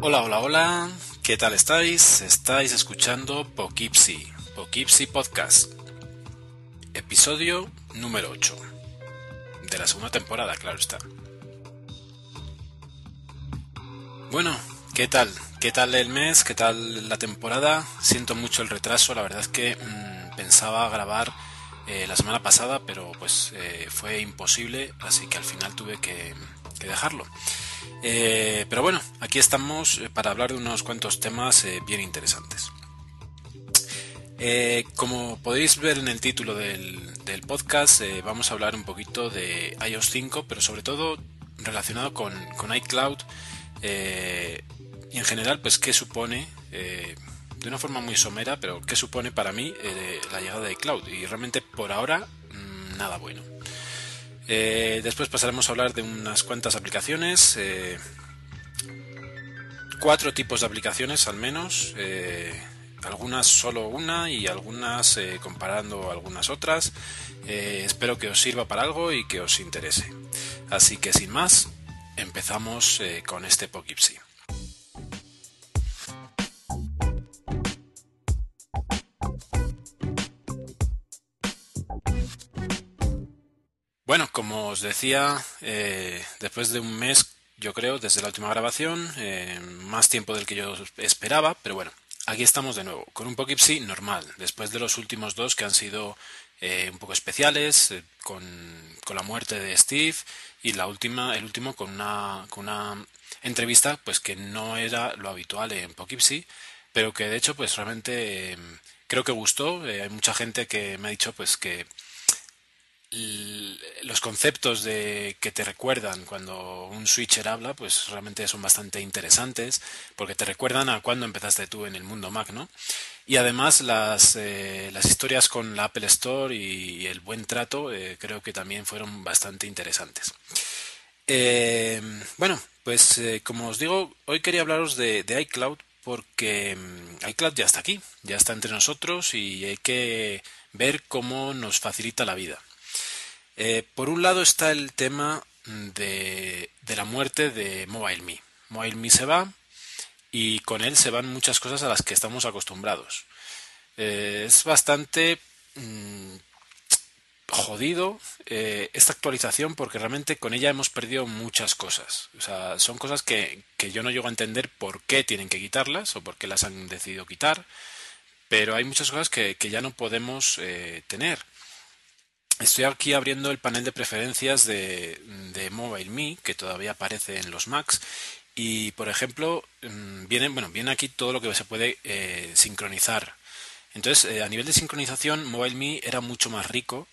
Hola, hola, hola, ¿qué tal estáis? Estáis escuchando Poughkeepsie, Poughkeepsie Podcast, episodio número 8, de la segunda temporada, claro está. Bueno, ¿qué tal? ¿Qué tal el mes? ¿Qué tal la temporada? Siento mucho el retraso, la verdad es que mmm, pensaba grabar eh, la semana pasada, pero pues eh, fue imposible, así que al final tuve que, dejarlo. Eh, pero bueno, aquí estamos para hablar de unos cuantos temas bien interesantes. Como podéis ver en el título del, podcast, vamos a hablar un poquito de iOS 5, pero sobre todo relacionado con, con iCloud y en general, pues qué supone, de una forma muy somera, pero qué supone para mí la llegada de iCloud. Y realmente por ahora, mmm, nada bueno. Eh, después pasaremos a hablar de unas cuantas aplicaciones, eh, cuatro tipos de aplicaciones al menos, eh, algunas solo una y algunas eh, comparando algunas otras. Eh, espero que os sirva para algo y que os interese. Así que sin más, empezamos eh, con este Poughkeepsie. Bueno, como os decía, eh, después de un mes, yo creo, desde la última grabación, eh, más tiempo del que yo esperaba, pero bueno, aquí estamos de nuevo, con un Poughkeepsie normal, después de los últimos dos que han sido eh, un poco especiales, eh, con, con, la muerte de Steve y la última, el último con una, con una entrevista pues que no era lo habitual en Poughkeepsie, pero que de hecho pues realmente eh, creo que gustó. Hay mucha gente que me ha dicho pues que los conceptos de que te recuerdan cuando un switcher habla, pues realmente son bastante interesantes, porque te recuerdan a cuando empezaste tú en el mundo Mac, ¿no? Y además las, eh, las historias con la Apple Store y, el buen trato eh, creo que también fueron bastante interesantes. Eh, bueno, pues como os digo, hoy quería hablaros de, iCloud porque um, iCloud ya está aquí, ya está entre nosotros y hay que ver cómo nos facilita la vida. Eh, por un lado está el tema de, la muerte de MobileMe. MobileMe se va y con él se van muchas cosas a las que estamos acostumbrados. Eh, es bastante mmm, jodido eh, esta actualización porque realmente con ella hemos perdido muchas cosas. O sea, son cosas que, yo no llego a entender por qué tienen que quitarlas o por qué las han decidido quitar, pero hay muchas cosas que, ya no podemos tener. Estoy aquí abriendo el panel de preferencias de, de MobileMe, que todavía aparece en los Macs. Y, por ejemplo, mm, viene, bueno, viene aquí todo lo que se puede eh, sincronizar. Entonces, eh, a nivel de sincronización, MobileMe era mucho más rico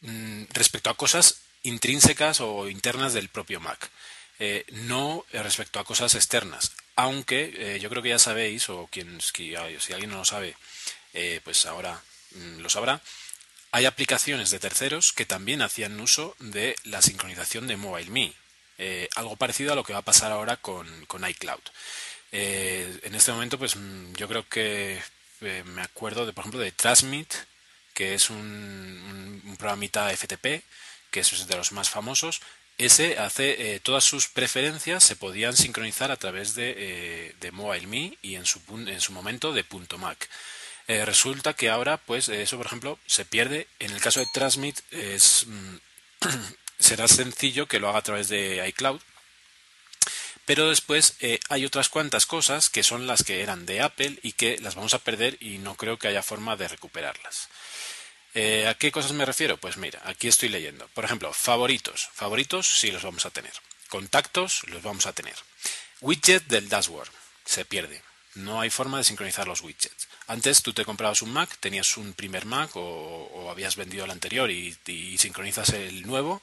mmm, respecto a cosas intrínsecas o internas del propio Mac. Eh, no respecto a cosas externas. Aunque yo creo que ya sabéis, o quien, si alguien no lo sabe, pues ahora mmm, lo sabrá hay aplicaciones de terceros que también hacían uso de la sincronización de MobileMe. Eh, algo parecido a lo que va a pasar ahora con, iCloud. Eh, en este momento, pues mm, yo creo que eh, me acuerdo de, por ejemplo, de Transmit, que es un, un, un programita FTP, que es de los más famosos. Ese hace todas sus preferencias se podían sincronizar a través de, MobileMe y en su, en su momento de .Mac eh, resulta que ahora, pues eso, por ejemplo, se pierde. En el caso de Transmit, es, mm, será sencillo que lo haga a través de iCloud. Pero después eh, hay otras cuantas cosas que son las que eran de Apple y que las vamos a perder y no creo que haya forma de recuperarlas. Eh, ¿A qué cosas me refiero? Pues mira, aquí estoy leyendo. Por ejemplo, favoritos. Favoritos sí los vamos a tener. Contactos los vamos a tener. Widget del dashboard. Se pierde. No hay forma de sincronizar los widgets. Antes tú te comprabas un Mac, tenías un primer Mac o, habías vendido el anterior y, sincronizas el nuevo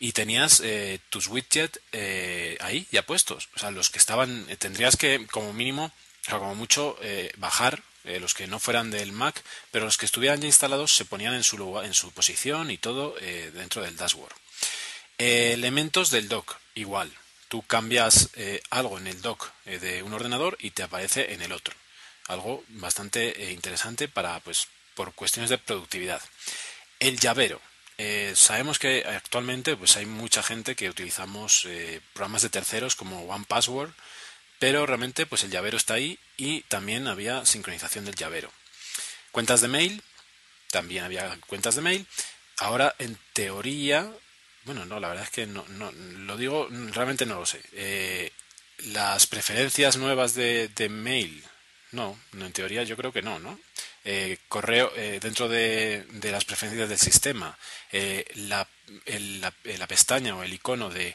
y tenías eh, tus widgets eh, ahí ya puestos. O sea, los que estaban, eh, tendrías que como mínimo, o como mucho, eh, bajar eh, los que no fueran del Mac, pero los que estuvieran ya instalados se ponían en su, lugar, en su posición y todo dentro del dashboard. Elementos del dock, igual. Tú cambias algo en el dock de un ordenador y te aparece en el otro algo bastante eh, interesante para, pues, por cuestiones de productividad. El llavero. eh, sabemos que actualmente pues hay mucha gente que utilizamos eh, programas de terceros como OnePassword, pero realmente pues el llavero está ahí y también había sincronización del llavero. Cuentas de mail, también había cuentas de mail. Ahora, en teoría, bueno, no, la verdad es que no, no lo digo, realmente no lo sé. Las preferencias nuevas de, de mail, no, en teoría yo creo que no, ¿no? Eh, correo eh, dentro de, las preferencias del sistema, eh, la, la, pestaña o el icono de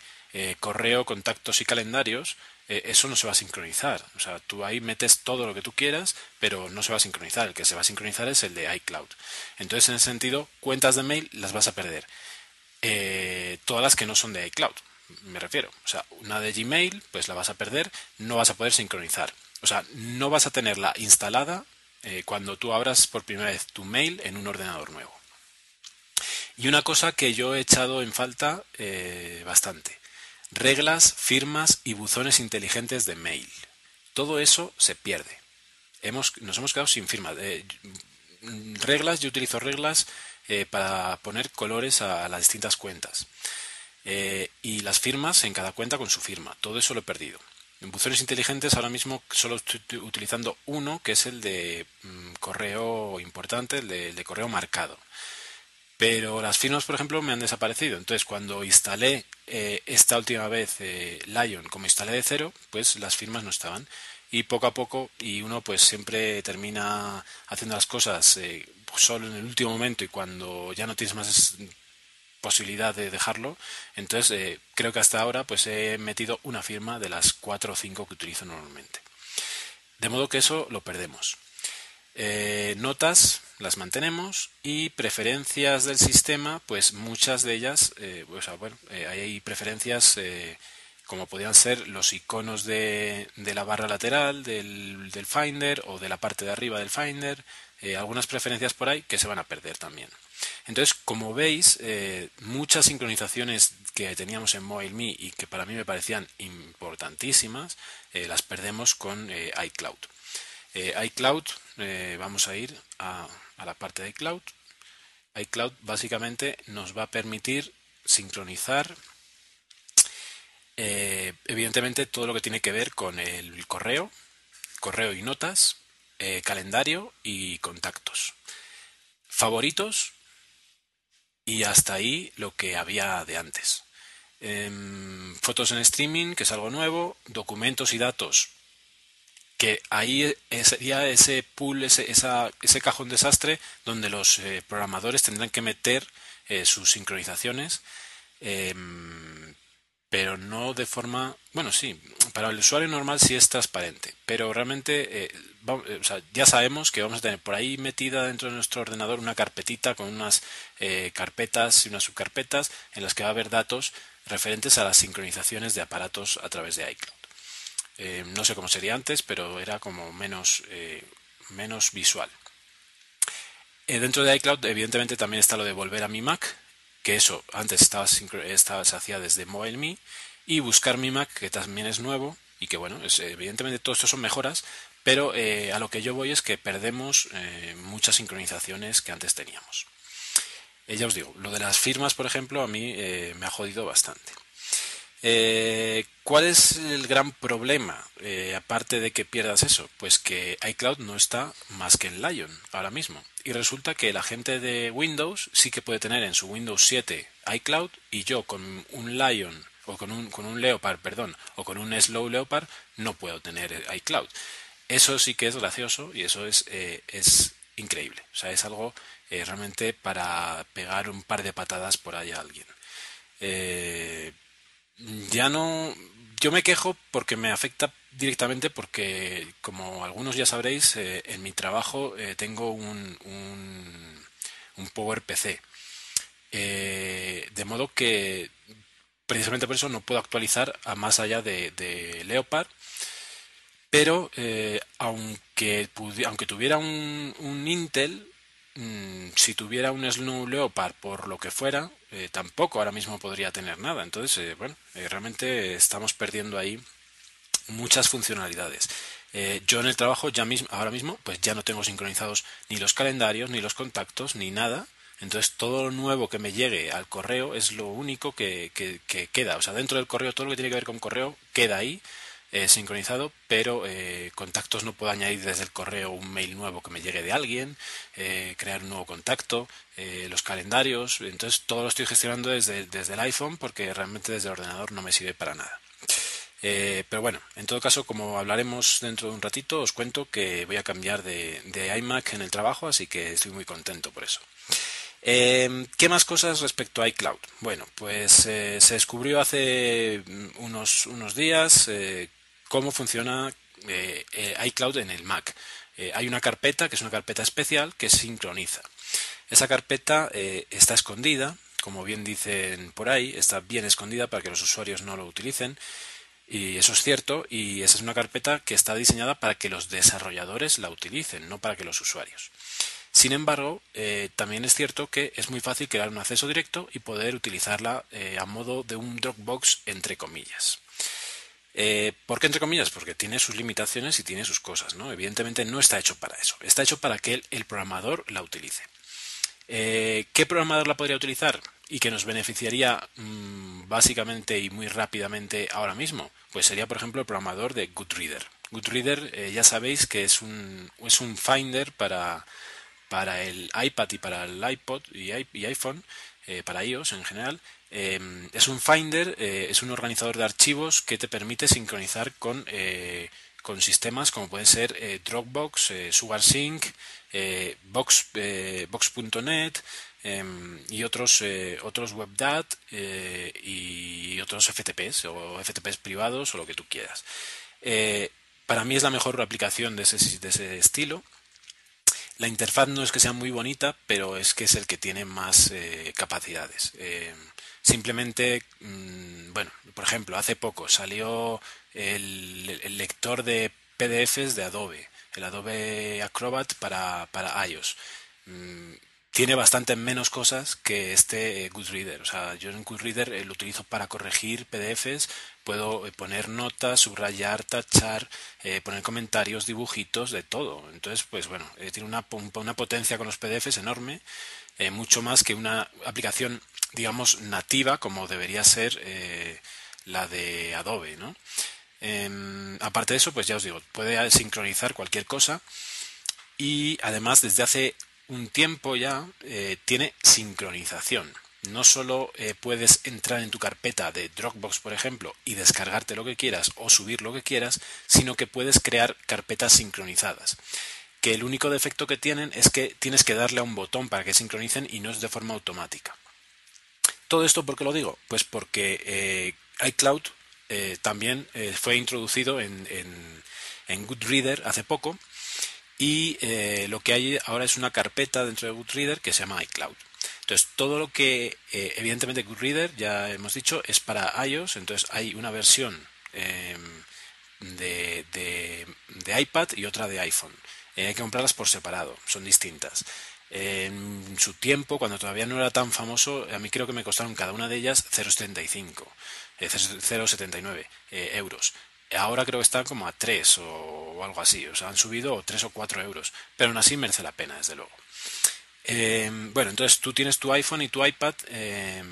correo, contactos y calendarios, eso no se va a sincronizar. O sea, tú ahí metes todo lo que tú quieras, pero no se va a sincronizar. El que se va a sincronizar es el de iCloud. Entonces, en ese sentido, cuentas de mail las vas a perder. todas las que no son de iCloud, me refiero. O sea, una de Gmail, pues la vas a perder, no vas a poder sincronizar. O sea, no vas a tenerla instalada eh, cuando tú abras por primera vez tu mail en un ordenador nuevo. Y una cosa que yo he echado en falta eh, bastante. Reglas, firmas y buzones inteligentes de mail. Todo eso se pierde. Hemos, nos hemos quedado sin firma. Eh, reglas, yo utilizo reglas para poner colores a, las distintas cuentas. y las firmas en cada cuenta con su firma. Todo eso lo he perdido. En buzones inteligentes ahora mismo solo estoy utilizando uno, que es el de mm, correo importante, el de, correo marcado. Pero las firmas, por ejemplo, me han desaparecido. Entonces, cuando instalé eh, esta última vez eh, Lion, como instalé de cero, pues las firmas no estaban. Y poco a poco, y uno pues siempre termina haciendo las cosas eh, solo en el último momento y cuando ya no tienes más posibilidad de dejarlo. Entonces, eh, creo que hasta ahora pues he metido una firma de las cuatro o cinco que utilizo normalmente. De modo que eso lo perdemos. Eh, notas las mantenemos y preferencias del sistema, pues muchas de ellas, eh, bueno, hay preferencias como podrían ser los iconos de, de la barra lateral del, del, Finder o de la parte de arriba del Finder, algunas preferencias por ahí que se van a perder también. Entonces, como veis, eh, muchas sincronizaciones que teníamos en MobileMe y que para mí me parecían importantísimas, eh, las perdemos con eh, iCloud. iCloud, vamos a ir a, la parte de iCloud. iCloud básicamente nos va a permitir sincronizar evidentemente todo lo que tiene que ver con el correo, correo y notas, calendario y contactos. Favoritos, y hasta ahí lo que había de antes. Em, fotos en streaming, que es algo nuevo, documentos y datos, que ahí sería ese pool, ese, ese cajón desastre donde los eh, programadores tendrán que meter eh, sus sincronizaciones, em, pero no de forma, bueno, sí, para el usuario normal sí es transparente, pero realmente eh, eh, ya sabemos que vamos a tener por ahí metida dentro de nuestro ordenador una carpetita con unas eh, carpetas y unas subcarpetas en las que va a haber datos referentes a las sincronizaciones de aparatos a través de iCloud. no sé cómo sería antes, pero era como menos, menos visual. dentro de iCloud, evidentemente, también está lo de volver a mi Mac, que eso antes estaba, se hacía desde MobileMe, y buscar mi Mac, que también es nuevo, y que bueno, es, evidentemente todo esto son mejoras, pero eh, a lo que yo voy es que perdemos eh, muchas sincronizaciones que antes teníamos. Eh, ya os digo, lo de las firmas, por ejemplo, a mí me ha jodido bastante. ¿Cuál es el gran problema? aparte de que pierdas eso, pues que iCloud no está más que en Lion ahora mismo y resulta que la gente de Windows sí que puede tener en su Windows 7 iCloud y yo con un Lion o con un, con un Leopard, perdón, o con un Slow Leopard no puedo tener iCloud. Eso sí que es gracioso y eso es, eh, es increíble. O sea, es algo eh, realmente para pegar un par de patadas por ahí a alguien. Eh, ya no, yo me quejo porque me afecta directamente porque, como algunos ya sabréis, eh, en mi trabajo eh, tengo un, un, Power PC. Eh, de modo que precisamente por eso no puedo actualizar a más allá de, Leopard. Pero aunque, aunque tuviera un, un Intel, mm, si tuviera un Snow Leopard por lo que fuera, eh, tampoco ahora mismo podría tener nada. Entonces, eh, bueno, eh, realmente estamos perdiendo ahí muchas funcionalidades. yo en el trabajo ya mismo, ahora mismo, pues ya no tengo sincronizados ni los calendarios, ni los contactos, ni nada. Entonces todo lo nuevo que me llegue al correo es lo único que, que, queda. O sea, dentro del correo todo lo que tiene que ver con correo queda ahí eh, sincronizado, pero eh, contactos no puedo añadir desde el correo un mail nuevo que me llegue de alguien, eh, crear un nuevo contacto, los calendarios. Entonces todo lo estoy gestionando desde, desde el iPhone porque realmente desde el ordenador no me sirve para nada. Pero bueno, en todo caso, como hablaremos dentro de un ratito, os cuento que voy a cambiar de, iMac en el trabajo, así que estoy muy contento por eso. Eh, ¿Qué más cosas respecto a iCloud? Bueno, pues se descubrió hace unos, unos días cómo funciona iCloud en el Mac. hay una carpeta, que es una carpeta especial, que sincroniza. Esa carpeta está escondida, como bien dicen por ahí, está bien escondida para que los usuarios no lo utilicen y eso es cierto, y esa es una carpeta que está diseñada para que los desarrolladores la utilicen, no para que los usuarios. Sin embargo, eh, también es cierto que es muy fácil crear un acceso directo y poder utilizarla eh, a modo de un Dropbox entre comillas. Eh, ¿Por qué entre comillas? Porque tiene sus limitaciones y tiene sus cosas, ¿no? Evidentemente no está hecho para eso. Está hecho para que el, programador la utilice. ¿Qué programador la podría utilizar? y que nos beneficiaría mm, básicamente y muy rápidamente ahora mismo, pues sería por ejemplo el programador de Goodreader. Goodreader eh, ya sabéis que es un, es un finder para, para el iPad y para el iPod y, iPhone, eh, para iOS en general. Em, es un finder, eh, es un organizador de archivos que te permite sincronizar con, con sistemas como pueden ser Dropbox, SugarSync, Box, Box.net, Em, y otros, eh, otros WebDAT eh, y otros FTPs o FTPs privados o lo que tú quieras. Eh, para mí es la mejor aplicación de ese, de ese estilo. La interfaz no es que sea muy bonita, pero es que es el que tiene más capacidades. Em, simplemente, mm, bueno, por ejemplo, hace poco salió el, el, lector de PDFs de Adobe, el Adobe Acrobat para, para iOS. Mm, tiene bastante menos cosas que este eh, Goodreader. O sea, yo en Goodreader eh, lo utilizo para corregir PDFs, puedo eh, poner notas, subrayar, tachar, poner comentarios, dibujitos, de todo. Entonces, pues bueno, tiene una, potencia con los PDFs enorme, mucho más que una aplicación, digamos, nativa como debería ser la de Adobe, ¿no? Em, aparte de eso, pues ya os digo, puede sincronizar cualquier cosa y además desde hace un tiempo ya eh, tiene sincronización. No solo eh, puedes entrar en tu carpeta de Dropbox, por ejemplo, y descargarte lo que quieras o subir lo que quieras, sino que puedes crear carpetas sincronizadas. Que el único defecto que tienen es que tienes que darle a un botón para que sincronicen y no es de forma automática. ¿Todo esto por qué lo digo? Pues porque eh, iCloud también fue introducido en, Goodreader hace poco y eh, lo que hay ahora es una carpeta dentro de Goodreader que se llama iCloud. Entonces, todo lo que, eh, evidentemente, Goodreader, ya hemos dicho, es para iOS. Entonces, hay una versión em, de, de, iPad y otra de iPhone. Eh, hay que comprarlas por separado, son distintas. En su tiempo, cuando todavía no era tan famoso, a mí creo que me costaron cada una de ellas 0,75, 0,79 euros. Ahora creo que están como a 3 o, algo así. O sea, han subido 3 o 4 euros. Pero aún así merece la pena, desde luego. Eh, bueno, entonces tú tienes tu iPhone y tu iPad eh,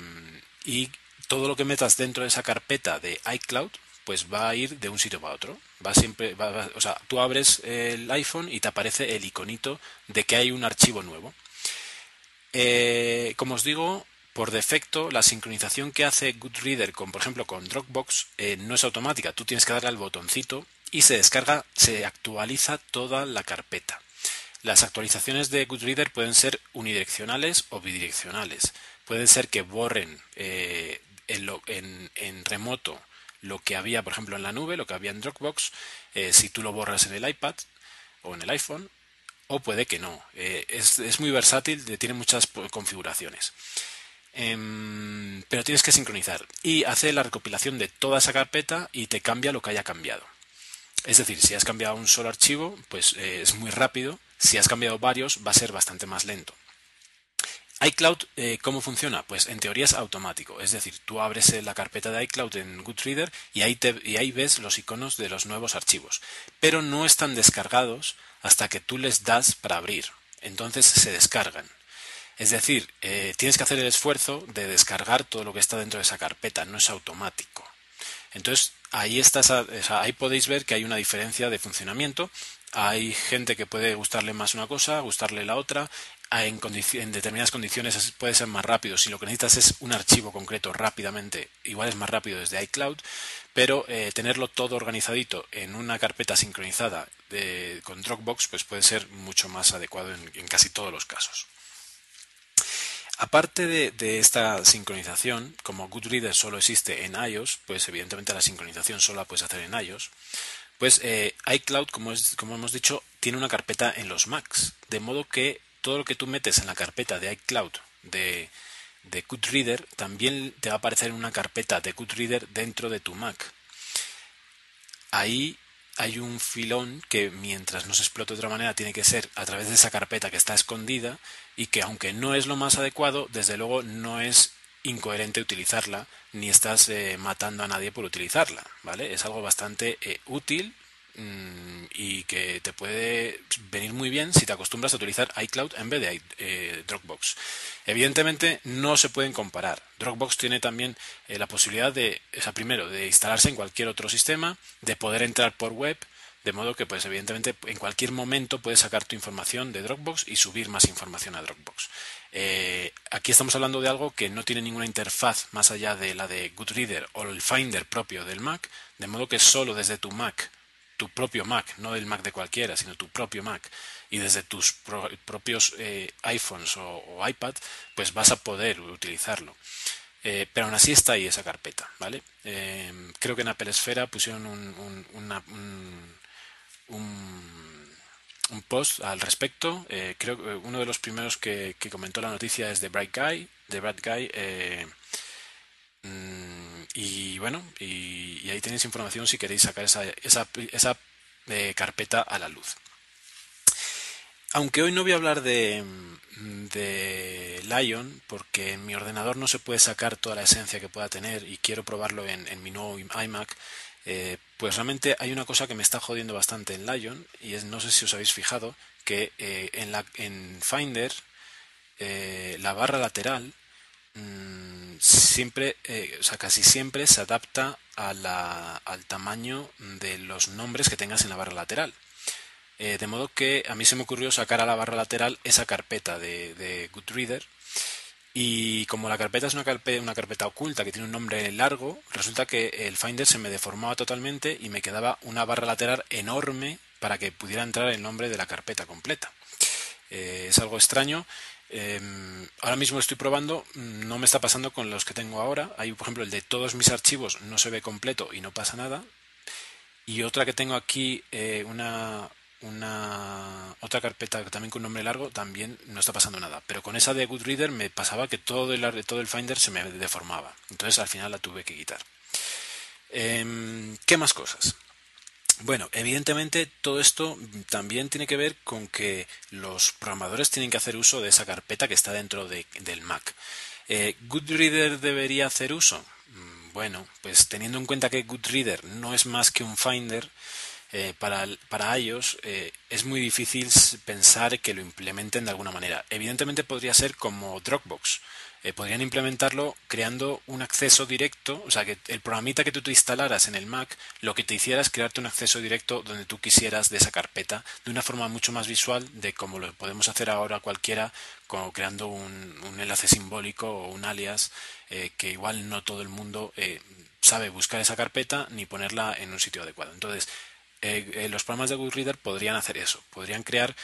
y todo lo que metas dentro de esa carpeta de iCloud pues va a ir de un sitio para otro. Va siempre, o sea, tú abres el iPhone y te aparece el iconito de que hay un archivo nuevo. Eh, como os digo, por defecto la sincronización que hace Goodreader con, por ejemplo, con Dropbox eh, no es automática. Tú tienes que darle al botoncito y se descarga, se actualiza toda la carpeta. Las actualizaciones de Goodreader pueden ser unidireccionales o bidireccionales. Pueden ser que borren eh, en, remoto lo que había, por ejemplo, en la nube, lo que había en Dropbox, eh, si tú lo borras en el iPad o en el iPhone, o puede que no. es, es, muy versátil, tiene muchas configuraciones. Em, pero tienes que sincronizar y hace la recopilación de toda esa carpeta y te cambia lo que haya cambiado. Es decir, si has cambiado un solo archivo, pues eh, es muy rápido. Si has cambiado varios, va a ser bastante más lento. iCloud, eh, ¿cómo funciona? Pues en teoría es automático. Es decir, tú abres eh, la carpeta de iCloud en Goodreader y y ahí ves los iconos de los nuevos archivos. Pero no están descargados hasta que tú les das para abrir. Entonces se descargan. Es decir, eh, tienes que hacer el esfuerzo de descargar todo lo que está dentro de esa carpeta, no es automático. Entonces, ahí, está ahí podéis ver que hay una diferencia de funcionamiento. Hay gente que puede gustarle más una cosa, gustarle la otra. En, en, determinadas condiciones puede ser más rápido. Si lo que necesitas es un archivo concreto rápidamente, igual es más rápido desde iCloud, pero eh, tenerlo todo organizadito en una carpeta sincronizada con Dropbox pues puede ser mucho más adecuado en casi todos los casos. Aparte de, esta sincronización, como Goodreader solo existe en iOS, pues evidentemente la sincronización solo la puedes hacer en iOS, pues eh, iCloud, como, hemos dicho, tiene una carpeta en los Macs, de modo que todo lo que tú metes en la carpeta de iCloud de, de Goodreader también te va a aparecer en una carpeta de Goodreader dentro de tu Mac. Ahí hay un filón que mientras no se explote de otra manera tiene que ser a través de esa carpeta que está escondida y que aunque no es lo más adecuado, desde luego no es incoherente utilizarla ni estás eh, matando a nadie por utilizarla, ¿vale? Es algo bastante eh, útil y que te puede venir muy bien si te acostumbras a utilizar iCloud en vez de eh, Dropbox. Evidentemente no se pueden comparar. Dropbox tiene también la posibilidad de, o primero, de instalarse en cualquier otro sistema, de poder entrar por web de modo que, pues, evidentemente, en cualquier momento puedes sacar tu información de Dropbox y subir más información a Dropbox. Eh, aquí estamos hablando de algo que no tiene ninguna interfaz más allá de la de Goodreader o el Finder propio del Mac, de modo que solo desde tu Mac, tu propio Mac, no el Mac de cualquiera, sino tu propio Mac, y desde tus propios eh, iPhones o, iPad, pues vas a poder utilizarlo. Eh, pero aún así está ahí esa carpeta, ¿vale? creo que en Apple Esfera pusieron un, un, post al respecto. Eh, creo que uno de los primeros que, comentó la noticia es de Bright Guy, de Brad Guy. Mm, y bueno, y, ahí tenéis información si queréis sacar esa, esa, esa eh, carpeta a la luz. Aunque hoy no voy a hablar de, de Lion, porque en mi ordenador no se puede sacar toda la esencia que pueda tener y quiero probarlo en, en mi nuevo iMac, eh, pues realmente hay una cosa que me está jodiendo bastante en Lion y es, no sé si os habéis fijado, que eh, en, la, en Finder la barra lateral mm, siempre, o sea, casi siempre se adapta a la, al tamaño de los nombres que tengas en la barra lateral. de modo que a mí se me ocurrió sacar a la barra lateral esa carpeta de, de Goodreader y como la carpeta es una carpeta, una carpeta oculta que tiene un nombre largo, resulta que el Finder se me deformaba totalmente y me quedaba una barra lateral enorme para que pudiera entrar el nombre de la carpeta completa. Eh, es algo extraño. Em, ahora mismo estoy probando, no me está pasando con los que tengo ahora. Hay, por ejemplo, el de todos mis archivos no se ve completo y no pasa nada. Y otra que tengo aquí, eh, una, una otra carpeta también con nombre largo, también no está pasando nada. Pero con esa de Goodreader me pasaba que todo el, todo el Finder se me deformaba. Entonces al final la tuve que quitar. Em, ¿Qué más cosas? Bueno, evidentemente todo esto también tiene que ver con que los programadores tienen que hacer uso de esa carpeta que está dentro del Mac. Eh, ¿Goodreader debería hacer uso? Mm, bueno, pues teniendo en cuenta que Goodreader no es más que un Finder, eh, para, para ellos eh, es muy difícil pensar que lo implementen de alguna manera. Evidentemente podría ser como Dropbox. Eh, podrían implementarlo creando un acceso directo, o sea, que el programita que tú te instalaras en el Mac, lo que te hiciera es crearte un acceso directo donde tú quisieras de esa carpeta, de una forma mucho más visual de como lo podemos hacer ahora cualquiera, como creando un, enlace simbólico o un alias, que igual no todo el mundo sabe buscar esa carpeta ni ponerla en un sitio adecuado. Entonces, eh, eh, los programas de Reader podrían hacer eso, podrían crear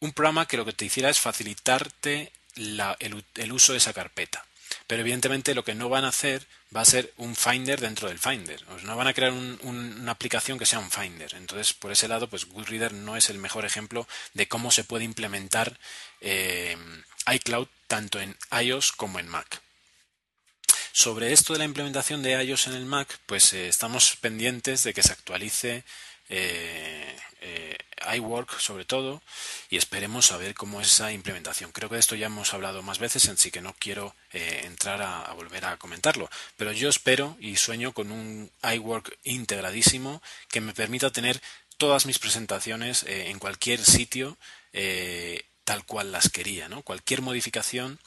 un programa que lo que te hiciera es facilitarte el, uso de esa carpeta. Pero evidentemente lo que no van a hacer va a ser un Finder dentro del Finder. no van a crear una aplicación que sea un Finder. Entonces, por ese lado, pues Goodreader no es el mejor ejemplo de cómo se puede implementar eh, iCloud tanto en iOS como en Mac. Sobre esto de la implementación de iOS en el Mac, pues eh, estamos pendientes de que se actualice eh, eh, iWork sobre todo y esperemos saber cómo es esa implementación. Creo que de esto ya hemos hablado más veces, así que no quiero entrar a, a, volver a comentarlo. Pero yo espero y sueño con un iWork integradísimo que me permita tener todas mis presentaciones en cualquier sitio tal cual las quería, ¿no? Cualquier modificación,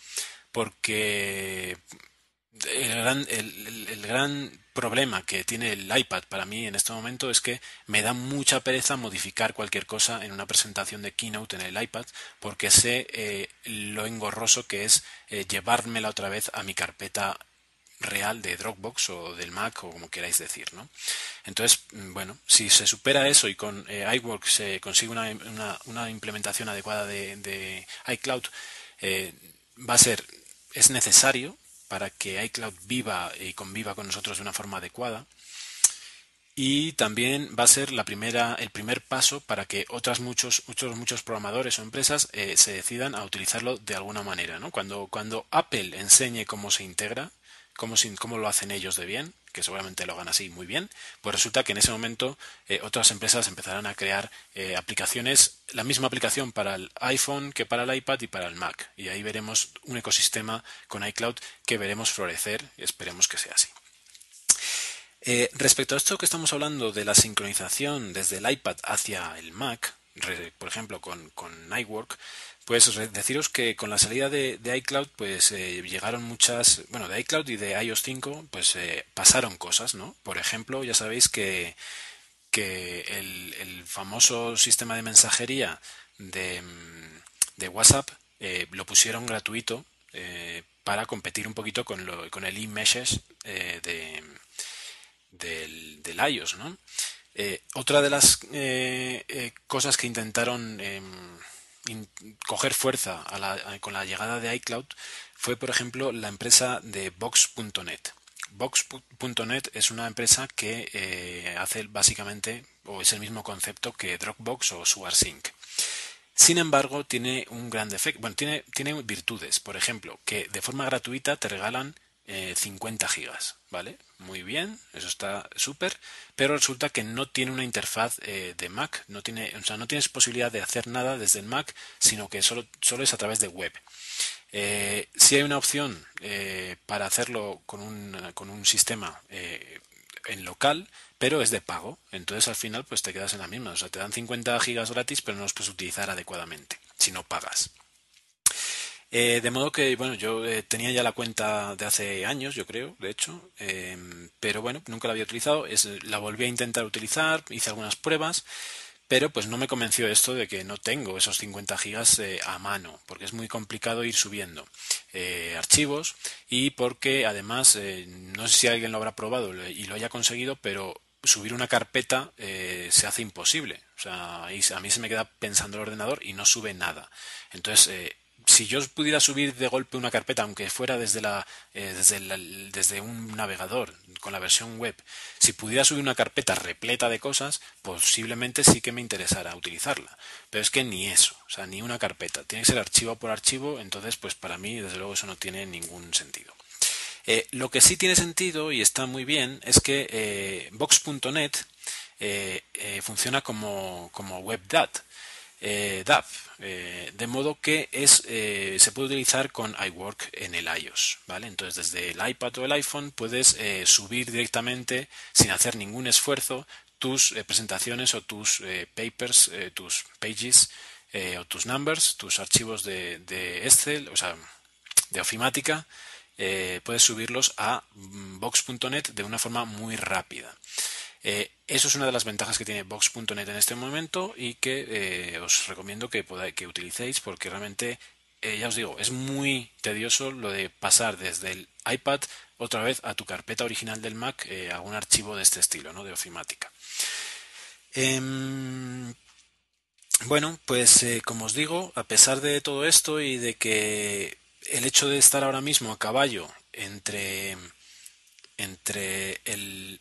porque el gran, el, gran problema que tiene el iPad para mí en este momento es que me da mucha pereza modificar cualquier cosa en una presentación de Keynote en el iPad porque sé eh, lo engorroso que es eh, llevármela otra vez a mi carpeta real de Dropbox o del Mac o como queráis decir, ¿no? Entonces, mm, bueno, si se supera eso y con eh, iWork se consigue una, una, implementación adecuada de, de iCloud, va a ser, es necesario para que iCloud viva y conviva con nosotros de una forma adecuada. Y también va a ser la primera, el primer paso para que otras muchos, muchos, muchos programadores o empresas eh, se decidan a utilizarlo de alguna manera. ¿no? Cuando, cuando Apple enseñe cómo se integra, cómo, cómo lo hacen ellos de bien, que seguramente lo hagan así muy bien, pues resulta que en ese momento eh, otras empresas empezarán a crear eh, aplicaciones, la misma aplicación para el iPhone que para el iPad y para el Mac. Y ahí veremos un ecosistema con iCloud que veremos florecer esperemos que sea así. Eh, respecto a esto que estamos hablando de la sincronización desde el iPad hacia el Mac, por ejemplo con, con iWork, pues deciros que con la salida de, iCloud, pues eh, llegaron muchas, bueno, de iCloud y de iOS 5, pues eh, pasaron cosas, ¿no? Por ejemplo, ya sabéis que, que el, famoso sistema de mensajería de, WhatsApp eh, lo pusieron gratuito para competir un poquito con, lo, con el e-message de, del, del, iOS, ¿no? otra de las cosas que intentaron em, coger fuerza con la llegada de iCloud fue, por ejemplo, la empresa de Box.net. Box.net es una empresa que eh, hace básicamente, o es el mismo concepto que Dropbox o SugarSync. Sin embargo, tiene un gran defecto, bueno, tiene, tiene virtudes, por ejemplo, que de forma gratuita te regalan 50 eh, gigas, ¿vale? Muy bien, eso está súper, pero resulta que no tiene una interfaz eh, de Mac, no tiene, o sea, no tienes posibilidad de hacer nada desde el Mac, sino que solo, solo es a través de web. Eh, si hay una opción para hacerlo con un, con un sistema en local, pero es de pago. Entonces al final pues te quedas en la misma. O sea, te dan 50 gigas gratis, pero no los puedes utilizar adecuadamente si no pagas. Eh, de modo que, bueno, yo eh, tenía ya la cuenta de hace años, yo creo, de hecho, em, pero bueno, nunca la había utilizado. La volví a intentar utilizar, hice algunas pruebas, pero pues no me convenció esto de que no tengo esos 50 gigas eh, a mano, porque es muy complicado ir subiendo archivos y porque además, no sé si alguien lo habrá probado y lo haya conseguido, pero subir una carpeta se hace imposible. O sea, a mí se me queda pensando el ordenador y no sube nada. Entonces, si yo pudiera subir de golpe una carpeta, aunque fuera desde, la, eh, desde, desde un navegador con la versión web, si pudiera subir una carpeta repleta de cosas, posiblemente sí que me interesara utilizarla. Pero es que ni eso, o sea, ni una carpeta. Tiene que ser archivo por archivo, entonces pues para mí desde luego eso no tiene ningún sentido. Eh, lo que sí tiene sentido y está muy bien es que eh, Vox.net eh, funciona como, como WebDAT eh, eh, de modo que es, eh, se puede utilizar con iWork en el iOS, ¿vale? Entonces desde el iPad o el iPhone puedes subir directamente sin hacer ningún esfuerzo tus presentaciones o tus papers, tus pages o tus numbers, tus archivos de, de Excel, o sea, de ofimática, puedes subirlos a box.net de una forma muy rápida. Eh, eso es una de las ventajas que tiene Box.net en este momento y que eh, os recomiendo que, podáis, que utilicéis porque realmente, eh, ya os digo, es muy tedioso lo de pasar desde el iPad otra vez a tu carpeta original del Mac a un archivo de este estilo, ¿no? de ofimática. Em, bueno, pues como os digo, a pesar de todo esto y de que el hecho de estar ahora mismo a caballo entre, entre el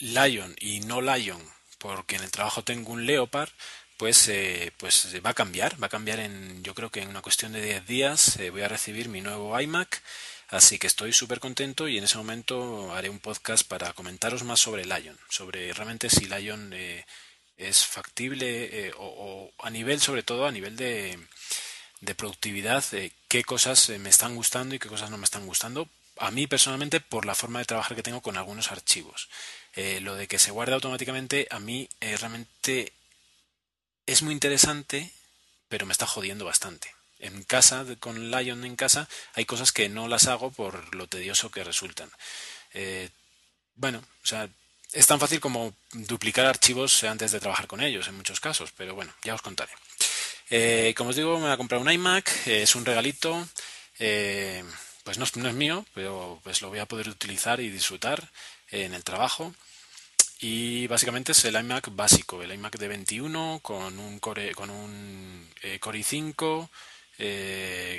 Lion y no Lion, porque en el trabajo tengo un Leopard, pues, eh, pues va a cambiar, va a cambiar en, yo creo que en una cuestión de 10 días eh, voy a recibir mi nuevo iMac, así que estoy súper contento y en ese momento haré un podcast para comentaros más sobre Lion, sobre realmente si Lion eh, es factible o, a nivel, sobre todo a nivel de, de productividad, qué cosas me están gustando y qué cosas no me están gustando, a mí personalmente por la forma de trabajar que tengo con algunos archivos. Eh, lo de que se guarde automáticamente a mí eh, realmente es muy interesante, pero me está jodiendo bastante. En casa, con Lion en casa, hay cosas que no las hago por lo tedioso que resultan. Eh, bueno, o sea, es tan fácil como duplicar archivos antes de trabajar con ellos en muchos casos, pero bueno, ya os contaré. Como os digo, me voy a comprar un iMac, es un regalito, pues no, no, es mío, pero pues lo voy a poder utilizar y disfrutar en el trabajo. Y básicamente es el iMac básico, el iMac de 21 con un Core, con un Core i5,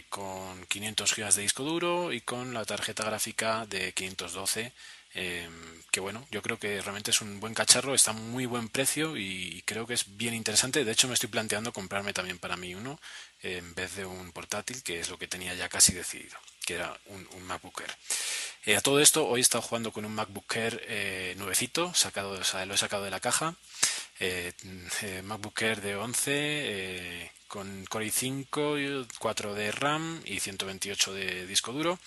con 500 GB de disco duro y con la tarjeta gráfica de 512 eh, que bueno, yo creo que realmente es un buen cacharro, está muy buen precio y creo que es bien interesante. De hecho, me estoy planteando comprarme también para mí uno en vez de un portátil, que es lo que tenía ya casi decidido, que era un, MacBook Air. Eh, a todo esto, hoy he estado jugando con un MacBook Air eh, sacado, lo he sacado de la caja. Eh, MacBook Air de 11 con Core i5, 4 de RAM y 128 de disco duro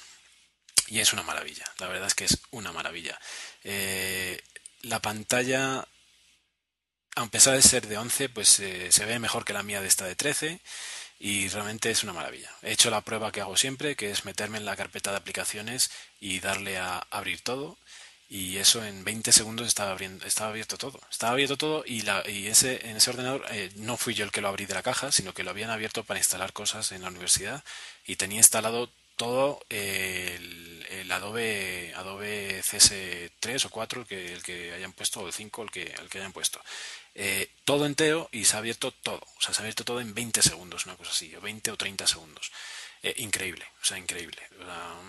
y es una maravilla, la verdad es que es una maravilla. Eh, la pantalla, a pesar de ser de 11, pues eh, se ve mejor que la mía de esta de 13 y realmente es una maravilla. He hecho la prueba que hago siempre, que es meterme en la carpeta de aplicaciones y darle a abrir todo y eso en 20 segundos estaba, abriendo, estaba abierto todo. Estaba abierto todo y, la, y ese, en ese ordenador eh, no fui yo el que lo abrí de la caja, sino que lo habían abierto para instalar cosas en la universidad y tenía instalado todo el, Adobe Adobe CS3 o 4 el que, el que hayan puesto o el 5 el que, el que hayan puesto. Eh, todo entero y se ha abierto todo. O sea se ha abierto todo en 20 segundos una cosa así o 20 o 30 segundos. Eh, increíble o sea increíble.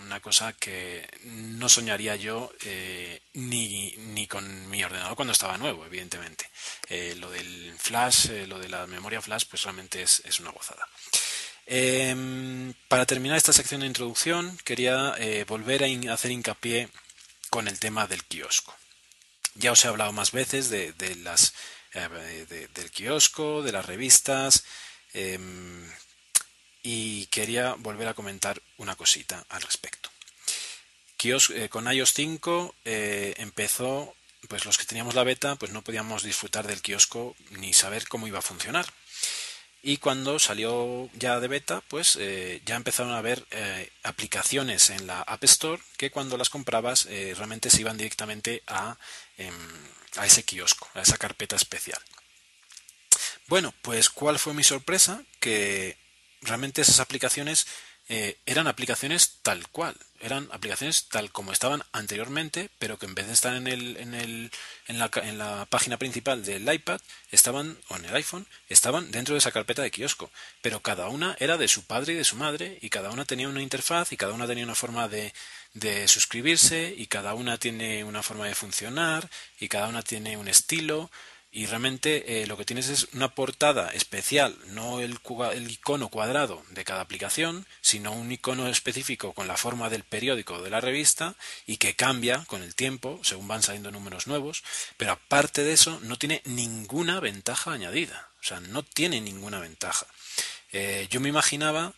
Una cosa que no soñaría yo eh, ni, ni con mi ordenador cuando estaba nuevo evidentemente. Lo del flash lo de la memoria flash pues realmente es, es una gozada Em, para terminar esta sección de introducción, quería eh, volver a hacer hincapié con el tema del kiosco. Ya os he hablado más veces de, las, eh, del kiosco, de las revistas, em, y quería volver a comentar una cosita al respecto. Eh, con iOS 5 empezó, pues los que teníamos la beta, pues no podíamos disfrutar del kiosco ni saber cómo iba a funcionar y cuando salió ya de beta, pues eh, ya empezaron a haber eh, aplicaciones en la App Store que cuando las comprabas eh, realmente se iban directamente a, em, a ese kiosco, a esa carpeta especial. Bueno, pues ¿cuál fue mi sorpresa? Que realmente esas aplicaciones eran aplicaciones tal cual, eran aplicaciones tal como estaban anteriormente, pero que en vez de estar en, el, en, el, en, la, en la página principal del iPad, estaban, o en el iPhone, estaban dentro de esa carpeta de kiosco, pero cada una era de su padre y de su madre, y cada una tenía una interfaz, y cada una tenía una forma de, de suscribirse, y cada una tiene una forma de funcionar, y cada una tiene un estilo, y realmente eh, lo que tienes es una portada especial, no el, el, icono cuadrado de cada aplicación, sino un icono específico con la forma del periódico de la revista y que cambia con el tiempo según van saliendo números nuevos, pero aparte de eso no tiene ninguna ventaja añadida, o sea, no tiene ninguna ventaja. Eh, yo me imaginaba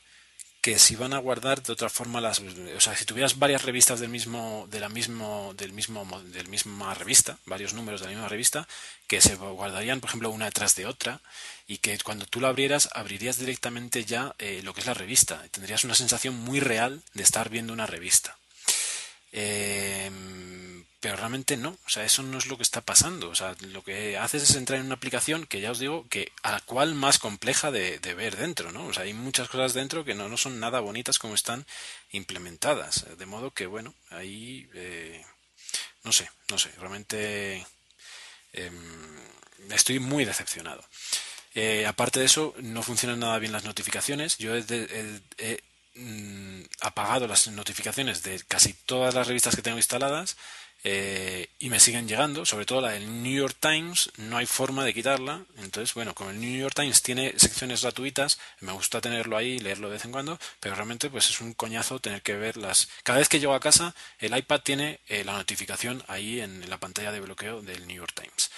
que si van a guardar de otra forma las o sea si tuvieras varias revistas del mismo de la mismo del mismo del misma revista varios números de la misma revista que se guardarían por ejemplo una detrás de otra y que cuando tú la abrieras abrirías directamente ya eh, lo que es la revista y tendrías una sensación muy real de estar viendo una revista. Eh, pero realmente no, o sea, eso no es lo que está pasando. O sea, lo que haces es entrar en una aplicación que ya os digo que a la cual más compleja de, ver dentro, ¿no? O sea, hay muchas cosas dentro que no, no son nada bonitas como están implementadas. De modo que, bueno, ahí eh, no sé, no sé, realmente em, estoy muy decepcionado. Eh, aparte de eso, no funcionan nada bien las notificaciones. Yo he mm, apagado las notificaciones de casi todas las revistas que tengo instaladas eh, y me siguen llegando, sobre todo la del New York Times, no hay forma de quitarla. Entonces, bueno, como el New York Times tiene secciones gratuitas, me gusta tenerlo ahí y leerlo de vez en cuando, pero realmente pues es un coñazo tener que verlas. Cada vez que llego a casa, el iPad tiene eh, la notificación ahí en la pantalla de bloqueo del New York Times.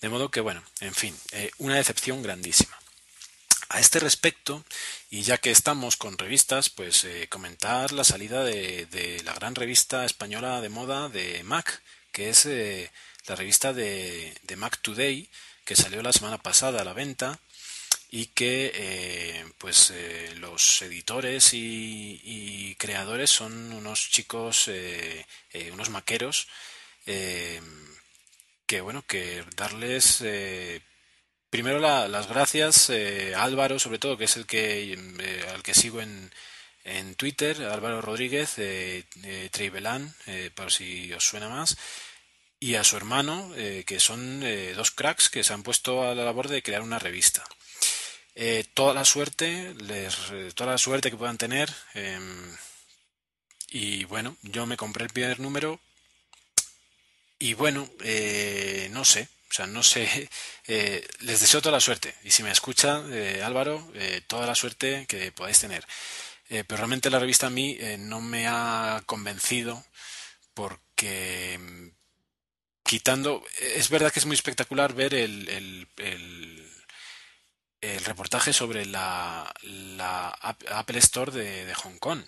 De modo que, bueno, en fin, eh, una decepción grandísima. A este respecto, y ya que estamos con revistas, pues eh, comentar la salida de, la gran revista española de moda de Mac, que es eh, la revista de, Mac Today, que salió la semana pasada a la venta y que pues los editores y, creadores son unos chicos, unos maqueros que bueno, que darles primero las gracias a Álvaro, sobre todo, que es el que al que sigo en, en Twitter, Álvaro Rodríguez, eh, Treibelán, por si os suena más, y a su hermano, eh, que son eh, dos cracks que se han puesto a la labor de crear una revista. Eh, toda la suerte, les, toda la suerte que puedan tener. Em, y bueno, yo me compré el primer número. Y bueno, no sé, o sea, no sé, les deseo toda la suerte. Y si me escucha, Álvaro, toda la suerte que podáis tener. pero realmente la revista a mí no me ha convencido porque quitando, es verdad que es muy espectacular ver el, el, el, reportaje sobre la, la, Apple Store de, Hong Kong.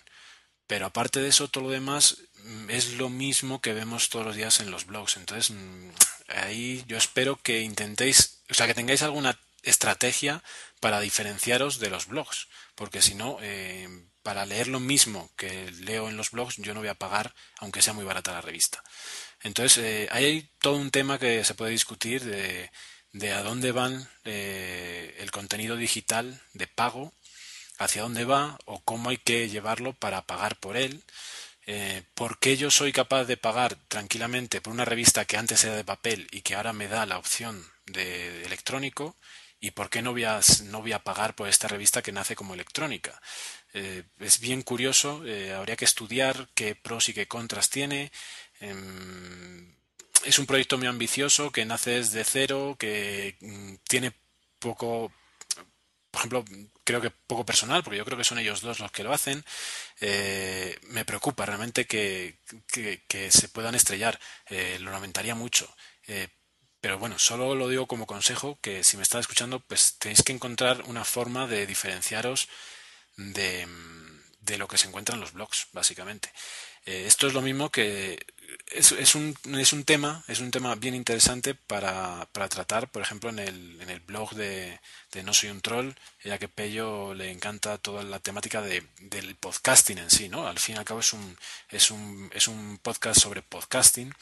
Pero aparte de eso, todo lo demás mm, es lo mismo que vemos todos los días en los blogs. Entonces, mm, ahí yo espero que intentéis, o sea, que tengáis alguna estrategia para diferenciaros de los blogs. Porque si no, eh, para leer lo mismo que leo en los blogs, yo no voy a pagar, aunque sea muy barata la revista. Entonces, eh, hay todo un tema que se puede discutir de, de a dónde van eh, el contenido digital de pago, hacia dónde va o cómo hay que llevarlo para pagar por él. Eh, ¿Por qué yo soy capaz de pagar tranquilamente por una revista que antes era de papel y que ahora me da la opción de, electrónico? ¿Y por qué no voy, a, no voy a pagar por esta revista que nace como electrónica? es bien curioso, habría que estudiar qué pros y qué contras tiene, Em, es un proyecto muy ambicioso que nace desde cero, que mm, tiene poco, por ejemplo, creo que poco personal, porque yo creo que son ellos dos los que lo hacen. Eh, me preocupa realmente que, se puedan estrellar. Eh, lo lamentaría mucho. Eh, pero bueno, solo lo digo como consejo que si me estás escuchando, pues tenéis que encontrar una forma de diferenciaros de, de lo que se encuentra en los blogs, básicamente. esto es lo mismo que es, es, un, es un tema, es un tema bien interesante para, para tratar, por ejemplo, en el, en el blog de, de, No Soy un Troll, ya que Pello le encanta toda la temática de, del podcasting en sí, ¿no? Al fin y al cabo es un, es un, es un podcast sobre podcasting.